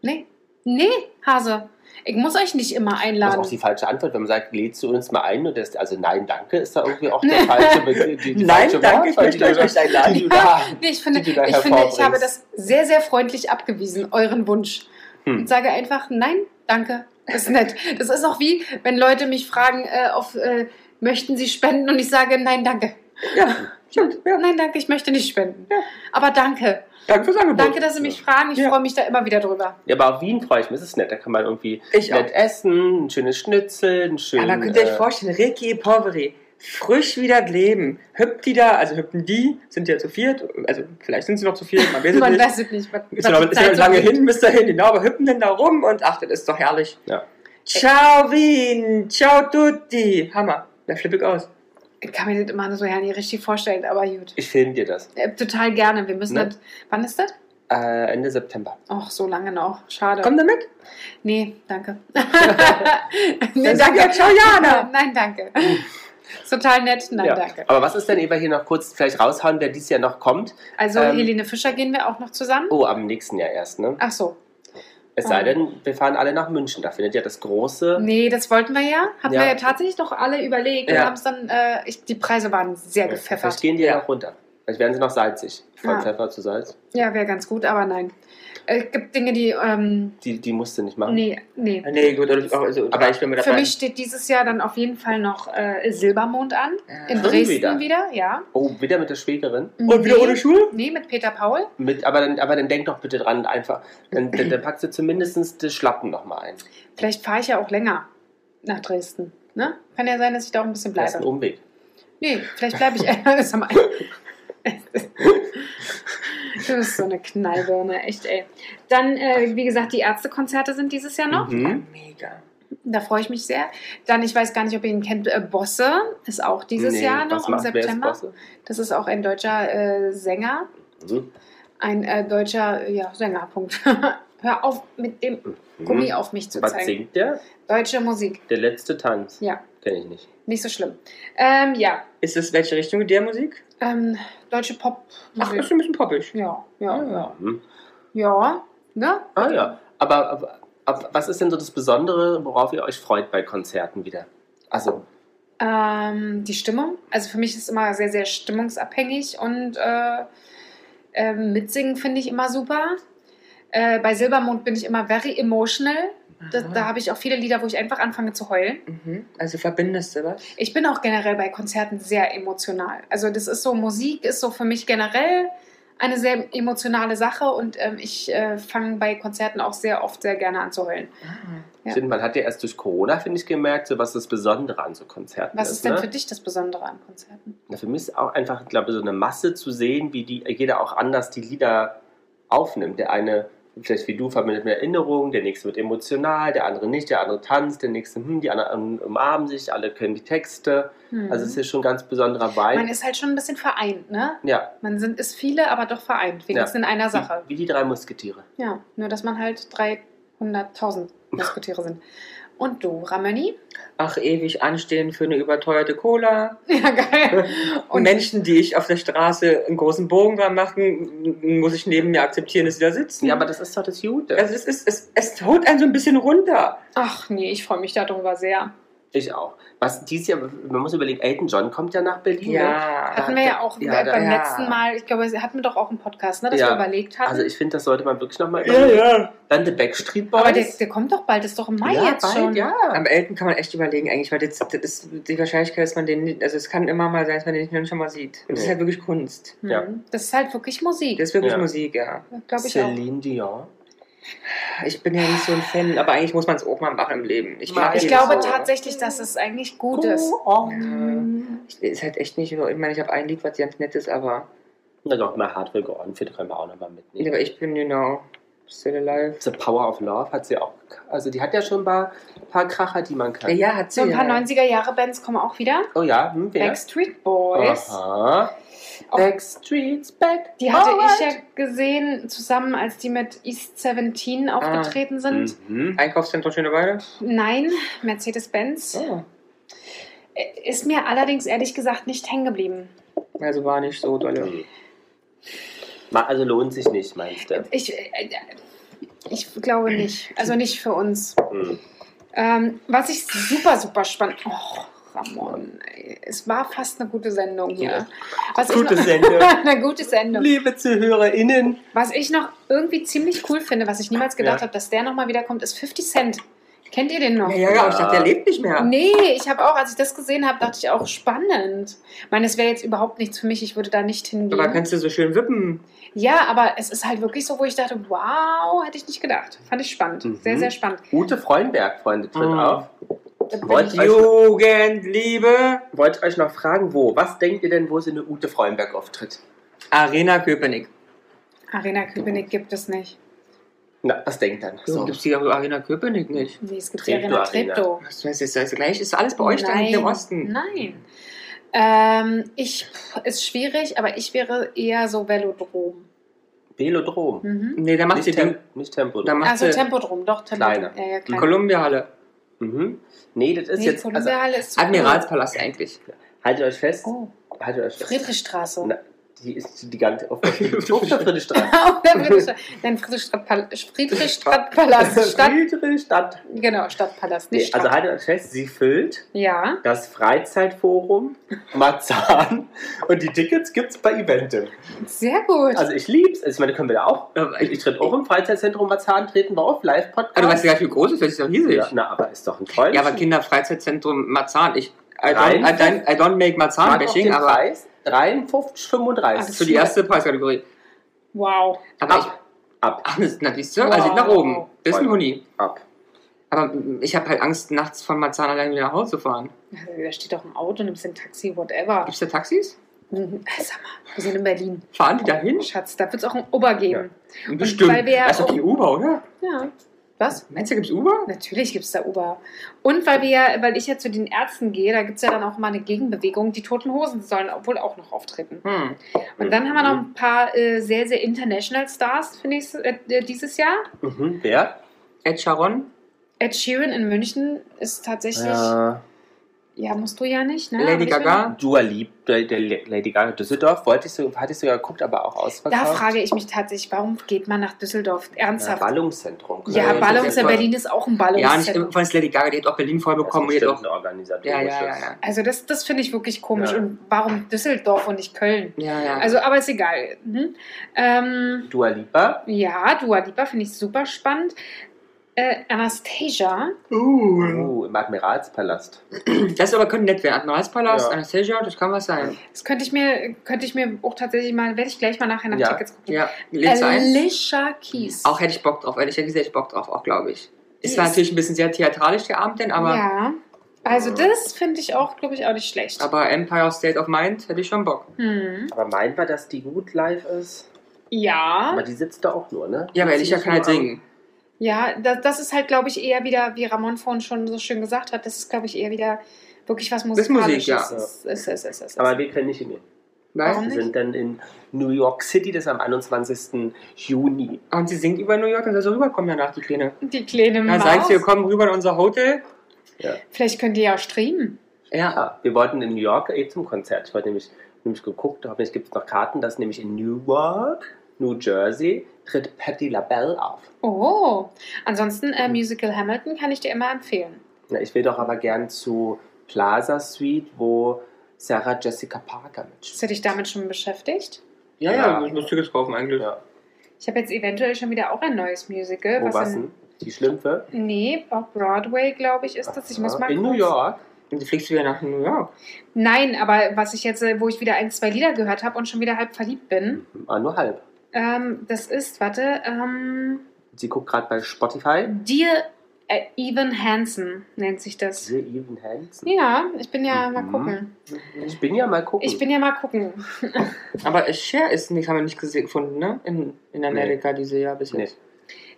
Nee. Nee, Hase. Ich muss euch nicht immer Das ist einladen. auch die falsche Antwort, wenn man sagt, lädst du uns mal ein und das, also nein, danke, ist da irgendwie auch der *laughs* falsche, Be- die, die Nein, falsche danke, ich Wortwahl, möchte euch nicht einladen. die du da- *laughs* Nee, ich finde, die du da ich, finde ich habe das sehr, sehr freundlich abgewiesen, euren Wunsch. Hm. Und sage einfach, nein, danke. Das ist nett. Das ist auch wie, wenn Leute mich fragen, äh, auf, äh, möchten sie spenden und ich sage, nein, danke. Ja, stimmt. Ja. Nein, danke, ich möchte nicht spenden. Ja. Aber danke. Danke fürs Angebot. Danke, dass Sie mich fragen. Ich Ja. freue mich da immer wieder drüber. Ja, aber auf Wien freue ich mich, das ist nett. Da kann man irgendwie Ich auch. nett essen, ein schönes Schnitzel, ein schönes. Aber könnt ihr euch äh, vorstellen, Ricky e Poveri, frisch wieder leben. Hüpft die da, also hüpfen die, sind ja zu viert, also vielleicht sind sie noch zu viert, man weiß es Man nicht. weiß es nicht. Was, Ist ja noch so lange bringt. hin, bis dahin, genau, aber hüpfen denn da rum und ach, das ist doch herrlich. Ja. Ciao Wien, ciao tutti. Hammer, da flippe ich aus. Ich kann mir das immer so ja nicht richtig vorstellen, aber gut. Ich filme dir das. Äh, total gerne. Wir müssen Ne? das. Wann ist das? Äh, Ende September. Ach, so lange noch. Schade. Komm damit. Nee, danke. *laughs* Nee, ja, ciao Jana. Nein, danke. Ist total nett. Nein, ja. danke. Aber was ist denn, Eva, hier noch kurz vielleicht raushauen, wer dieses Jahr noch kommt? Also, Ähm, Helene Fischer gehen wir auch noch zusammen? Oh, am nächsten Jahr erst, ne? Ach so. Es sei oh. denn, wir fahren alle nach München. Da findet ja das große. Nee, das wollten wir ja. Hatten Ja. wir ja tatsächlich doch alle überlegt und Ja. haben es dann, äh, ich, die Preise waren sehr Vielleicht gepfeffert. gehen die ja noch runter. Vielleicht werden sie noch salzig. Von. Pfeffer zu Salz. Ja, wäre ganz gut, aber nein. Äh, Es gibt Dinge, die, ähm, Die, die musst du nicht machen. nee, nee. Nee, gut, also, also Aber ich bin mit Für dabei. mich steht dieses Jahr dann auf jeden Fall noch äh, Silbermond an. Ja. In Schon Dresden wieder? wieder, ja. Oh, wieder mit der Schwägerin. Und wieder Nee. ohne Schuhe? Nee, mit Peter Paul. Mit, aber, dann, aber dann denk doch bitte dran, einfach. Dann, dann, dann packst du zumindest die Schlappen nochmal ein. Vielleicht fahre ich ja auch länger nach Dresden. Ne? Kann ja sein, dass ich da auch ein bisschen Das ist ein bleibe. Umweg. Nee, vielleicht bleibe ich. *laughs* *laughs* Du bist so eine Knallbirne, echt, ey. Dann, äh, wie gesagt, die Ärztekonzerte sind dieses Jahr noch. Mhm. Mega. Da freue ich mich sehr. Dann, ich weiß gar nicht, ob ihr ihn kennt, äh, Bosse ist auch dieses Nee, Jahr noch was im ist September. Bosse? Das ist auch ein deutscher äh, Sänger. Mhm. Ein äh, deutscher ja, Sänger, Punkt. *laughs* Hör auf, mit dem Gummi auf mich zu Mhm. Was zeigen. singt der? Deutsche Musik, Der letzte Tanz. ja, Kenne ich nicht. nicht so schlimm. Ähm, ja, Ist das welche Richtung der Musik? ähm, deutsche Pop. Ach, ist ein bisschen poppig. ja, ja, ja. Mhm. Ja, ne? Ah ja. Aber, aber, aber was ist denn so das Besondere, worauf ihr euch freut bei Konzerten wieder? Also, Ähm, die Stimmung. Also für mich ist es immer sehr, sehr stimmungsabhängig und äh, ähm, mitsingen finde ich immer super. Äh, bei Silbermond bin ich immer very emotional. Da, da habe ich auch viele Lieder, wo ich einfach anfange zu heulen. Mhm. Also verbindest du was? Ich bin auch generell bei Konzerten sehr emotional. Also das ist so, Musik ist so für mich generell eine sehr emotionale Sache und ähm, ich äh, fange bei Konzerten auch sehr oft sehr gerne an zu heulen. Ah. Ja. ich finde, man hat ja erst durch Corona, finde ich, gemerkt, so was das Besondere an so Konzerten Was ist denn ne? für dich das Besondere an Konzerten? Na, für mich ist auch einfach, ich glaube, so eine Masse zu sehen, wie die jeder auch anders die Lieder aufnimmt. Der eine vielleicht wie du verbindet mit Erinnerungen, der nächste wird emotional, der andere nicht, der andere tanzt, der nächste, hm, die anderen umarmen sich, alle können die Texte. Hm. Also es ist schon ein ganz besonderer Man Vibe. ist halt schon ein bisschen vereint, ne? Ja, Man sind, ist viele, aber doch vereint. Wenigstens in einer Sache. wie, wie die drei Musketiere. Ja, nur dass man halt 300.000 *laughs* Musketiere sind. Und du, Ramoni? Ach, ewig anstehen für eine überteuerte Cola. *laughs* Ja, geil. Und Menschen, die ich auf der Straße einen großen Bogen dran machen, muss ich neben mir akzeptieren, dass sie da sitzen. Ja, aber das ist doch das Gute. also es, ist, es, es holt einen so ein bisschen runter. Ach nee, ich freue mich darüber sehr. Ich auch. Was dieses Jahr, man muss überlegen, Elton John kommt ja nach Berlin. Ne? Ja. Hatten wir ja auch Ja, beim ja. letzten Mal, ich glaube, hatten wir doch auch einen Podcast, ne, dass Ja. wir überlegt hatten. Also ich finde, das sollte man wirklich nochmal Ja, ja. Dann The Backstreet Boys. aber der, der kommt doch bald, ist doch im Mai ja, jetzt bald, schon. ja. Am Elten kann man echt überlegen, eigentlich, weil das, das ist die Wahrscheinlichkeit, dass man den nicht, also es kann immer mal sein, dass man den nicht schon mal sieht. Und das ist Nee. halt wirklich Kunst. Hm. Ja. Das ist halt wirklich Musik, Das ist wirklich Ja. Musik, ja. glaube ich auch. Celine Dion. Ich bin ja nicht so ein Fan, aber eigentlich muss man es auch mal machen im Leben. Ich, mag Ich glaube so. tatsächlich, dass es eigentlich gut ist. Oh. Ich- Ist halt echt nicht so. Ich meine, ich habe ein Lied, was ganz nett ist, aber, Na doch, mal Hard Will Go On, für können wir auch nochmal mitnehmen. aber ich bin, you know, still alive. The Power of Love hat sie auch, also die hat ja schon ein paar, paar Kracher, die man kann. Ja, hat sie. So ein paar ja. 90er-Jahre-Bands kommen auch wieder. Oh ja, hm, wer? Backstreet Boys. Aha. Auch- Backstreet's back. Die hatte Alright. ich ja gesehen, zusammen als die mit East 17 aufgetreten sind. Mhm. Einkaufszentrum Schöneweide. Nein, Mercedes-Benz. Oh. Ist mir allerdings ehrlich gesagt nicht hängen geblieben. Also war nicht so dolle. Mhm. Also lohnt sich nicht, meinst du? Ich, äh, ich glaube nicht. Also nicht für uns. Mhm. Ähm, was ich super, super spannend. Oh, Ramon, ey. es war fast eine gute Sendung hier. Ja. Was Gute noch, Sendung. *laughs* eine gute Sendung. Liebe ZuhörerInnen. Was ich noch irgendwie ziemlich cool finde, was ich niemals gedacht Ja. habe, dass der nochmal wiederkommt, ist 50 Cent. Kennt ihr den noch? Ja, ja, ja, aber ich dachte, der lebt nicht mehr. Nee, ich habe auch, als ich das gesehen habe, dachte ich auch spannend. Ich meine, es wäre jetzt überhaupt nichts für mich, ich würde da nicht hingehen. Aber kannst du so schön wippen. ja, aber es ist halt wirklich so, wo ich dachte, wow, hätte ich nicht gedacht. Fand ich spannend. Mhm. Sehr, sehr spannend. Ute Freundberg, Freunde, tritt Mhm. auf. Da bin Wollt ich- euch- Jugendliebe. Wollte euch noch fragen, wo? Was denkt ihr denn, wo sie eine Ute Freundberg auftritt? Arena Köpenick. Arena Köpenick gibt es nicht. Na, was denkt dann? So. Gibt es die Arena Köpenick nicht? Nee, es gibt die Treptow Arena Arena. Treptow. Was heißt das? Das gleich ist alles bei euch da Nein, hinten im Osten. Nein. Ähm, ich, ist schwierig, aber ich wäre eher so Velodrom. Velodrom. Mhm. Nee, da macht Nicht, sie Tem nicht Tempo. Da macht Also sie Tempodrom, doch Tempodrom. Kleiner. Ja, ja, kleiner. Kolumbiahalle. Mhm. Nee, das ist Nee, jetzt. Also, Kolumbiahalle ist Admiralspalast eigentlich. haltet euch fest. Oh, Haltet euch fest. Friedrichstraße. Na, die ist die ganze auf der, auf *laughs* der Friedrichstraße. Auf der Friedrichstraße. *laughs* Nein, Friedrichstadtpalast. Stadt, Friedrichstadt. genau, Stadtpalast, Nee, nicht also Stadt. haltet euch fest, sie füllt ja. das Freizeitforum Marzahn und die Tickets gibt's bei Eventim. Sehr gut. Also ich lieb's. Also ich meine, können wir da auch. Aber Ich, ich tritt auch im Freizeitzentrum Marzahn, treten wir auf, Live-Podcast. Ah, du weißt ja gar nicht, wie groß es ist, das ist doch riesig. ja, na, aber ist doch ein Träumchen. Ja, aber Kinderfreizeitzentrum Marzahn. Ich, I don't, I don't, I don't make Marzahn-Bashing, aber Preis 53, 35. Ah, das für die erste Preiskategorie. wow. Aber ich, ab. Ab. ach, das, na, siehst du, also Wow. nach oben. Ein Voll. Huni. Ab. Aber ich habe halt Angst, nachts von Marzahn allein wieder nach Hause zu fahren. Also, da steht doch ein Auto, nimmst ein Taxi, whatever. Gibt es da Taxis? Mhm. Äh, Sag mal, wir sind in Berlin. Fahren die da hin? Schatz, da wird es auch ein Uber geben. Bestimmt. weil wir ja das ist doch die Uber, oder? Ja. Was? Meinst du, gibt es Uber? Natürlich gibt es da Uber. Und weil wir ja, weil ich ja zu den Ärzten gehe, da gibt es ja dann auch mal eine Gegenbewegung. Die Toten Hosen sollen wohl auch noch auftreten. Hm. Und dann haben wir noch ein paar äh, sehr, sehr international Stars, finde ich, äh, dieses Jahr. Mhm. Wer? Ed Sharon? Ed Sheeran in München ist tatsächlich, ja, Ja. musst du ja nicht, ne? Lady Gaga? Dua Lieb, der, der Lady Gaga Düsseldorf, wollte ich so, hatte ich sogar geguckt, aber auch ausverkauft. da frage ich mich tatsächlich, warum geht man nach Düsseldorf? ja, Ernsthaft? Ballungszentrum. Ja, Köln, Ballungs das in ist Berlin ist auch ein Ja, nicht Ballungszentrum. von Lady Gaga, die hat auch Berlin voll bekommen. Das ist die hat bestimmt auch, ein organisatorisches. ja, ja, ja, ja. also das, das finde ich wirklich komisch. Ja. Und warum Düsseldorf und nicht Köln? ja, ja. Also, aber ist egal. Mhm. Ähm, Dua Lipa. ja, Dua Lipa finde ich super spannend. Äh, Anastasia, uh. Oh, im Admiralspalast. Das aber könnte nett werden. Admiralspalast, Ja. Anastasia, das kann was sein. das könnte ich mir, könnte ich mir auch tatsächlich mal, werde ich gleich mal nachher nach Ja. Tickets gucken. Ja? Alicia Keys. Auch hätte ich Bock drauf, ehrlich gesagt, hätte ich Bock drauf, auch glaube ich. Es war ist- natürlich ein bisschen sehr theatralisch, der Abend denn, aber, ja. Also das finde ich auch, glaube ich, auch nicht schlecht. aber Empire State of Mind hätte ich schon Bock. Hm. Aber meint man, dass die gut live ist? Ja, Aber die sitzt da auch nur, ne? Ja, aber Alicia kann halt singen. Ja, das, das ist halt, glaube ich, eher wieder, wie Ramon vorhin schon so schön gesagt hat, das ist, glaube ich, eher wieder wirklich was ist Musik, Musikalisches. ja. Ist, ist, ist, ist, ist. Aber wir können nicht hingehen. Was? Warum Wir nicht? sind dann in New York City, das ist am 21. Juni. Und sie singt über New York, dann soll sie rüberkommen danach, die Kleine. Die kleine Dann Maus. sagt sie, wir kommen rüber in unser Hotel. Vielleicht könnt ihr ja auch streamen. Ja. Ja, wir wollten in New York eh zum Konzert. Ich wollte nämlich, nämlich geguckt, hoffentlich gibt es noch Karten, dass nämlich in Newark, New Jersey, tritt Patti LaBelle auf. Oh, ansonsten äh, Musical Hamilton kann ich dir immer empfehlen. Na, ich will doch aber gern zu Plaza Suite, wo Sarah Jessica Parker Hast mitspielt. du dich damit schon beschäftigt? Ja, Ja. ja, ich muss Tickets kaufen eigentlich. Ja. Ich habe jetzt eventuell schon wieder auch ein neues Musical. Wo was denn? Die Schlümpfe? Nee, auf Broadway, glaube ich, ist das. Ich muss mal in kurz- New York? Und die fliegst du wieder nach New York. Nein, aber was ich jetzt, äh, wo ich wieder ein, zwei Lieder gehört habe und schon wieder halb verliebt bin, Ah, nur halb. Ähm, das ist, warte, ähm, Sie guckt gerade bei Spotify. Dear äh, Evan Hansen nennt sich das. Diese Even Hansen. Ja, ich bin ja mal Mhm. gucken. Ich bin ja mal gucken. Ich bin ja mal gucken. *laughs* Aber Cher ist nicht, haben wir nicht gefunden, ne? In, in Amerika diese Jahr bis Nee. jetzt.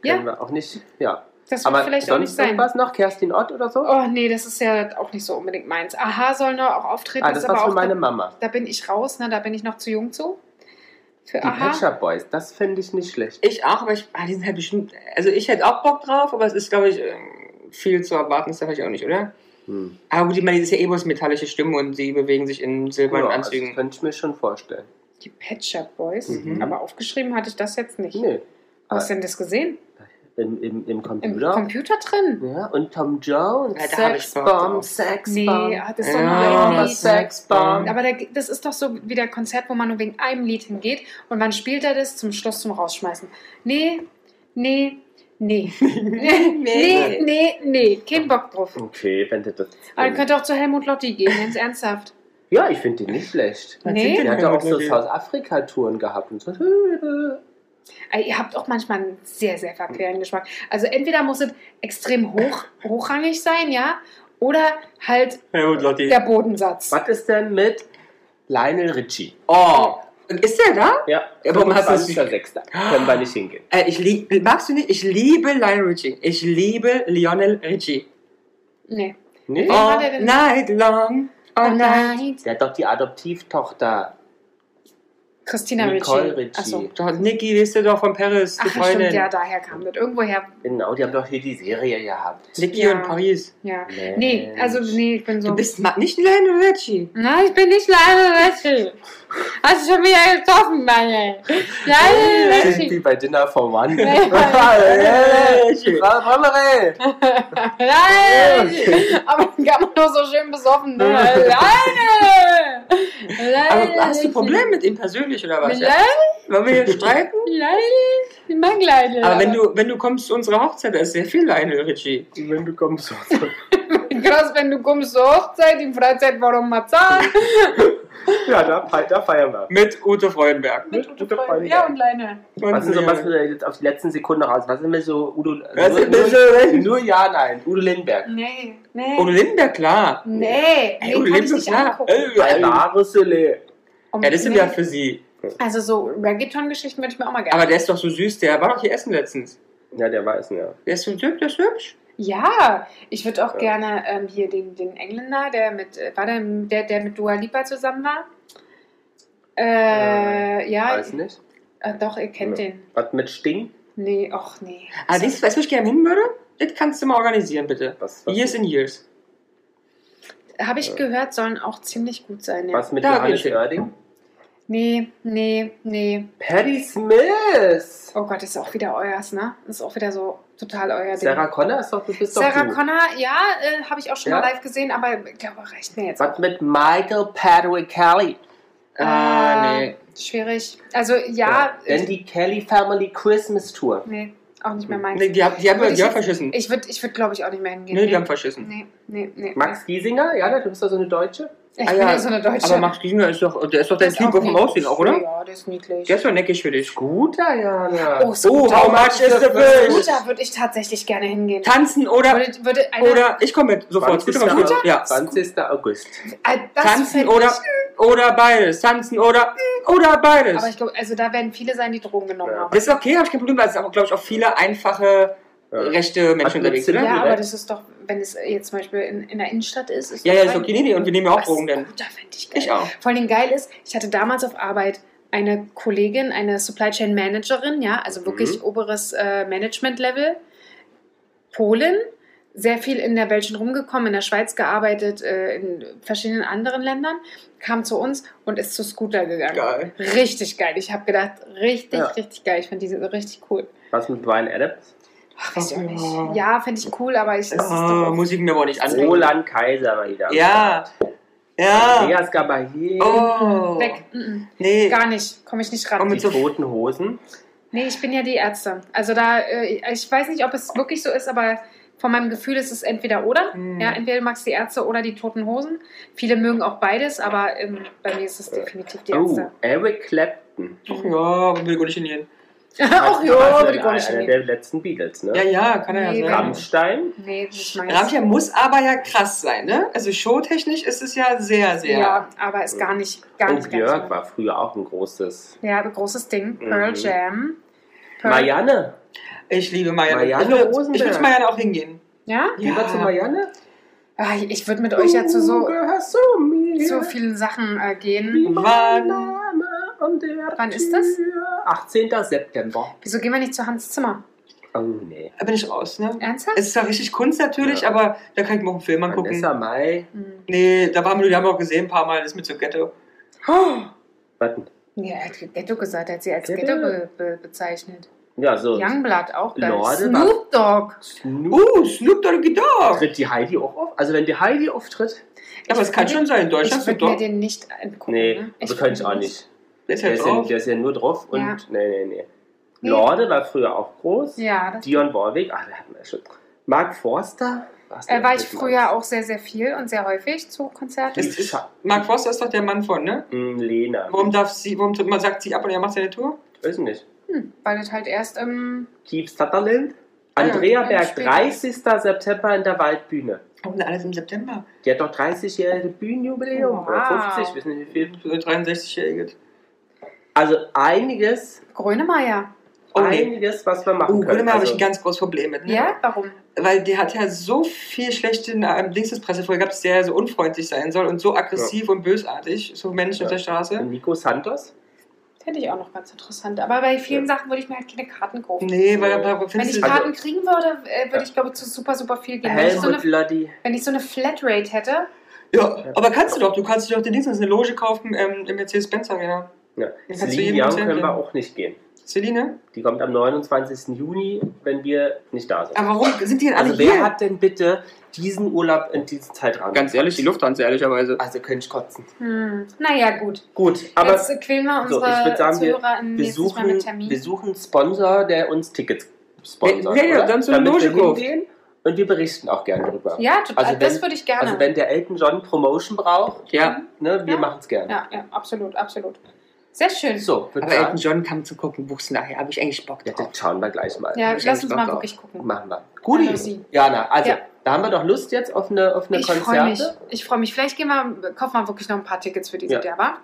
Können Ja. wir auch nicht. Ja. Das wird Aber vielleicht auch nicht sonst sein. irgendwas noch? Kerstin Ott oder so? Oh nee, das ist ja auch nicht so unbedingt meins. Aha soll noch auch auftreten, ah, ist das aber war's auch für meine da, Mama. da bin ich raus, ne? Da bin ich noch zu jung zu. Für Die Aha. Pet Shop Boys, das finde ich nicht schlecht. Ich auch, aber ich, ah, die sind halt bestimmt, also ich hätte auch Bock drauf, aber es ist, glaube ich, ähm, viel zu erwarten, ist da vielleicht auch nicht, oder? Hm. Aber gut, ich meine, das ist ja eh bloß metallische Stimme und sie bewegen sich in silbernen Ja, also das Anzügen. könnte ich mir schon vorstellen. Die Pet Shop Boys. Mhm. Aber aufgeschrieben hatte ich das jetzt nicht. Nee. Hast du denn das gesehen? Im, im, im Im Computer. Computer drin? ja, und Tom Jones. Ja, da hab ich Bock Sexbomb. Sexbomb. Nee, das ist doch Ja, nur ein. Sexbomb. Aber der, das ist doch so wie der Konzert, wo man nur wegen einem Lied hingeht und wann spielt er das? Zum Schluss zum Rausschmeißen. Nee, *laughs* nee, nee. nee, nee, nee. Kein Bock drauf. Okay, wenn du das. Aber ihr könnt auch zu Helmut Lotti gehen, ganz ernsthaft. Ja, ich finde den nicht schlecht. Nee. Der hat ja auch so? South Afrika-Touren gehabt und so. Ey, Ihr habt auch manchmal einen sehr, sehr verqueren Geschmack. Also entweder muss es extrem hoch, hochrangig sein, ja, oder halt Ja gut, Lotti. der Bodensatz. Was ist denn mit Lionel Richie? Oh, ist der da? Ja, Ja, warum hast du das 25.06. Können wir nicht hingehen. Äh, ich lieb, magst du nicht? Ich liebe Lionel Richie. Ich liebe Lionel Richie. Nee. Nee? All night long. All night. Der hat doch die Adoptivtochter. Christina Nicole Ritchie. Ritchie. Achso. Doch, Niki, wisst ihr doch von Paris, die Ach, ja, Freundin. stimmt, ja, daher kam das. Irgendwoher, Genau, die haben doch hier die Serie gehabt. Niki Ja. und Paris. ja. Mensch. Nee, also, nee, ich bin so. Du bist nicht Lionel Richie. Nein, ich bin nicht Lionel Ritchie. Hast du schon wieder getroffen, Mann? Lionel Sind Ritchie. wie bei Dinner for One. Frau *laughs* Pommeré. Lionel Ritchie. Aber dann kann man doch so schön besoffen. Ne? *laughs* Lionel! Aber hast du. Probleme mit ihm persönlich oder was? Ja? Wollen wir hier streiten? Lionel? Ich mag Lionel. Aber wenn du, wenn du kommst zu unserer Hochzeit, da ist sehr viel Lionel Richie. Wenn du kommst. Krass, *laughs* wenn du kommst zur Hochzeit, in Freizeit, warum Marzahn? *laughs* Ja, da, da feiern wir. Mit Ute Freudenberg. Mit Ute Freudenberg. Ja, und Lionel. Was ist so, was wir jetzt auf die letzten Sekunde raus? Was sind wir so, Udo? Was nur, wir nur, so- nur ja, nein. Udo Lindenberg. Nee, nee. Lindenberg, klar. Nee, Ey, Udo kann ich nicht klar. angucken. Äh, äh, Alvaro Soler. Um- Ja, das sind nee. ja für sie. Also so Reggaeton-Geschichten würde ich mir auch mal gerne. Aber der ist doch so süß, der war doch hier essen letztens. Ja, der weiß, ja. Der ist so hübsch, der ist hübsch. ja, ich würde auch Ja. gerne ähm, hier den, den Engländer, der mit, äh, war der, der, der mit Dua Lipa zusammen war? Äh, ja, Weiß nicht. äh, doch, ihr kennt Ja. den. Was mit Sting? Nee, ach nee. Aber weißt du, wo ich gerne hin würde? Das kannst du mal organisieren, bitte. Was, was, Years in Years. Habe ich gehört, sollen auch ziemlich gut sein, ja. was mit Da Johannes. Oerding? Nee, nee, nee. Patti Smith. Oh Gott, ist auch wieder euers, ne? Ist auch wieder so total euer Ding. Sarah Connor ist doch, du bist Sarah doch du. Connor, ja, äh, habe ich auch schon Ja? mal live gesehen, aber ich glaube, reicht mir jetzt. Was mit Michael Patrick Kelly? Ah, Äh, nee. Schwierig. Also ja, Dann ich, die Kelly Family Christmas Tour. nee, auch nicht mehr meins. nee die, haben- die haben die haben verschissen. Ich würde, ich würd, glaube ich, auch nicht mehr hingehen. Nee, die haben verschissen. Nee, nee, nee. Max Giesinger, ja, du bist doch so eine Deutsche. Ich Ah, bin ja, so eine Deutsche. Aber Max Giesinger ist doch, der ist doch dein Typ auch auf dem niedlich. Aussehen auch, oder? Ja, der ist niedlich. Der ist doch neckig für dich. Scooter, Jana. Oh, Scooter. how much is the fish? Scooter würde ich tatsächlich gerne hingehen. Tanzen oder, Würde, würde einer, oder ich komme mit, sofort. 20. Scooter? Ja. 20. August. Äh, Tanzen fänd oder- oder beides. Tanzen oder mm, oder beides. Aber ich glaube, also da werden viele sein, die Drogen genommen Ja. haben. das ist okay, habe ich kein Problem, weil es sind auch, glaube ich, auch viele einfache Ja. rechte Menschen unterwegs, oder? Ja, direkt. aber das ist doch, wenn es jetzt zum Beispiel in, in der Innenstadt ist. ist Ja, ja, ist fein. okay, nee, nee, und wir nehmen ja auch Drogen denn. Gut, da fände ich geil. Ich auch. Vor allem geil ist, ich hatte damals auf Arbeit eine Kollegin, eine Supply Chain Managerin, ja, also wirklich oberes äh, Management-Level, Polin, sehr viel in der Welt schon rumgekommen, in der Schweiz gearbeitet, äh, in verschiedenen anderen Ländern, kam zu uns und ist zu Scooter gegangen. Geil. Richtig geil. Ich habe gedacht, richtig, Ja. richtig geil. Ich fand diese so richtig cool. Was mit Brian Adams? Ach, weiß ich auch Ja. nicht. Ja, fände ich cool, aber ich. doch- muss ich mir aber nicht ansehen. Roland Kaiser mal wieder. Ja. Ja. Andreas Gabaye. Oh. Weg. Nee. Gar nicht. Komme ich nicht ran. Komm mit so toten Hosen. Nee, ich bin ja die Ärzte. Also da, äh, ich weiß nicht, ob es wirklich so ist, aber von meinem Gefühl ist es entweder oder. Hm. Ja, entweder du magst die Ärzte oder die Toten Hosen. Viele mögen auch beides, aber ähm, bei mir ist es definitiv die Oh, Ärzte. Eric Clapton. Ach ja, aber will ich gar nicht hingehen. *laughs* Ach ja, Also würde ich gar nicht Einer hingehen. der letzten Beatles, ne? Ja, ja, kann er Nee, ja sein. Rammstein. Nee, nicht meins. Rammstein muss aber ja krass sein, ne? Also showtechnisch ist es ja sehr, sehr. Ja, aber ist gar nicht, gar Und nicht ganz Björk war früher auch ein großes. Ja, ein großes Ding. Pearl Mhm. Jam. Pearl- Marianne. Ich liebe Marianne. Marianne ich würde ich zu Marianne auch hingehen. Ja? Lieber zu Marianne? Ah, Ich würde mit euch ja zu so, so vielen Sachen äh, gehen. Wann? Wann ist das? Tür. 18. September. Wieso gehen wir nicht zu Hans Zimmer? Oh nee. Da bin ich raus, ne? Ernsthaft? Es ist ja richtig Kunst natürlich, Ja. aber da kann ich mir auch einen Film angucken. Vanessa Mai. Hm. Nee, da waren wir, die haben wir auch gesehen ein paar Mal, das ist mit so Ghetto. Warten. Ja, er hat Ghetto gesagt, er hat sie als Ghetto? Ghetto be be bezeichnet. Ja, so. Youngblood auch geil. Lorde Snoop Dogg. Snoop. Uh, Snoop Doggy Dogg. Tritt die Heidi auch auf? Also wenn die Heidi auftritt? Aber es kann Ich schon sein, in Ich Deutschland Snoop würde mir Dogg. den nicht angucken. Nee, ne? das könnte ich auch nicht. Der ist Der halt ist, ja, der ist ja nur drauf und. Ja. Nee, nee, nee. Nee. Lorde war früher auch groß. Ja, das Dion Warwick. Ach, wir hatten wir schon. Mark Forster. Äh, der war ich früher Max? auch sehr, sehr viel und sehr häufig zu Konzerten. Ist, ist, Mark Foster ist doch der Mann von, ne? Hm, Lena. Warum darf sie, warum man sagt sie ab und er macht seine Tour? Weiß ich nicht. Hm, weil das halt erst im. Keith Sutherland. Ah ja, Andrea ja, Berg, später. 30. September in der Waldbühne. Warum denn alles im September? Die hat doch 30-jährige Bühnenjubiläum. Wow. Oder 50, wissen nicht wie viel. So 63-Jährige. Also einiges, Grönemeyer. Oh, einiges, was wir machen Oh, können. Grönemeyer habe ich Also, ein ganz großes Problem mit. Ne? Ja, warum? Weil der hat ja so viel schlechte ähm, Dingsespresse vorher gehabt, dass der so unfreundlich sein soll und so aggressiv und bösartig, so Menschen auf Ja. der Straße. Nico Santos. Fände ich auch noch ganz interessant. Aber bei vielen Sachen würde ich mir halt keine Karten kaufen. Nee, weil da Wenn ich. Karten kriegen würde, äh, würde ich glaube ich zu super, super viel gehen. Wenn ich, so eine, wenn ich so eine Flatrate hätte, ja, aber kannst du doch, du kannst dir doch den Dienst eine Loge kaufen ähm, im Mercedes-Benz Arena. Ja. Jeden Young können wir auch nicht gehen. Celine? Die kommt am 29. Juni, wenn wir nicht da sind. Aber warum sind die denn alle Also wer hier? hat denn bitte diesen Urlaub in diesen Zeitraum? Ganz ehrlich, die Lufthansa, ehrlicherweise. Also könnte ich kotzen. hm, naja gut. Gut, aber Jetzt quälen wir so, unsere ich würd sagen, wir- Zuhörer wir suchen, mit Termin. wir suchen einen Sponsor, der uns Tickets sponsort. Ja, ja, dann so kauft. hingehen Und wir berichten auch gerne darüber. ja, total. Also das würde ich gerne. Also wenn der Elton John Promotion braucht, Ja. ne, wir Ja. machen es gerne. ja, ja, absolut, absolut. Sehr schön. So, Aber Elton sagen, John kam zu gucken, wuchs nachher, habe ich eigentlich Bock ja, drauf. das schauen wir gleich mal. Ja, lass uns Bock mal drauf. wirklich gucken. Machen wir. Sie. Jana, also Ja. da haben wir doch Lust jetzt auf eine, auf eine Ich freue mich. Konzerte. Ich freue mich. Vielleicht gehen wir, kaufen wir wirklich noch ein paar Tickets für dieses Ja. Wa?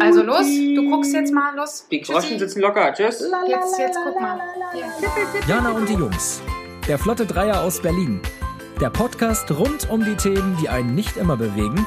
Also los, du guckst jetzt mal, los. Die Groschen sitzen locker. Tschüss. Jetzt, jetzt guck mal. Jana und die Jungs. Der Flotte Dreier aus Berlin. Der Podcast rund um die Themen, die einen nicht immer bewegen,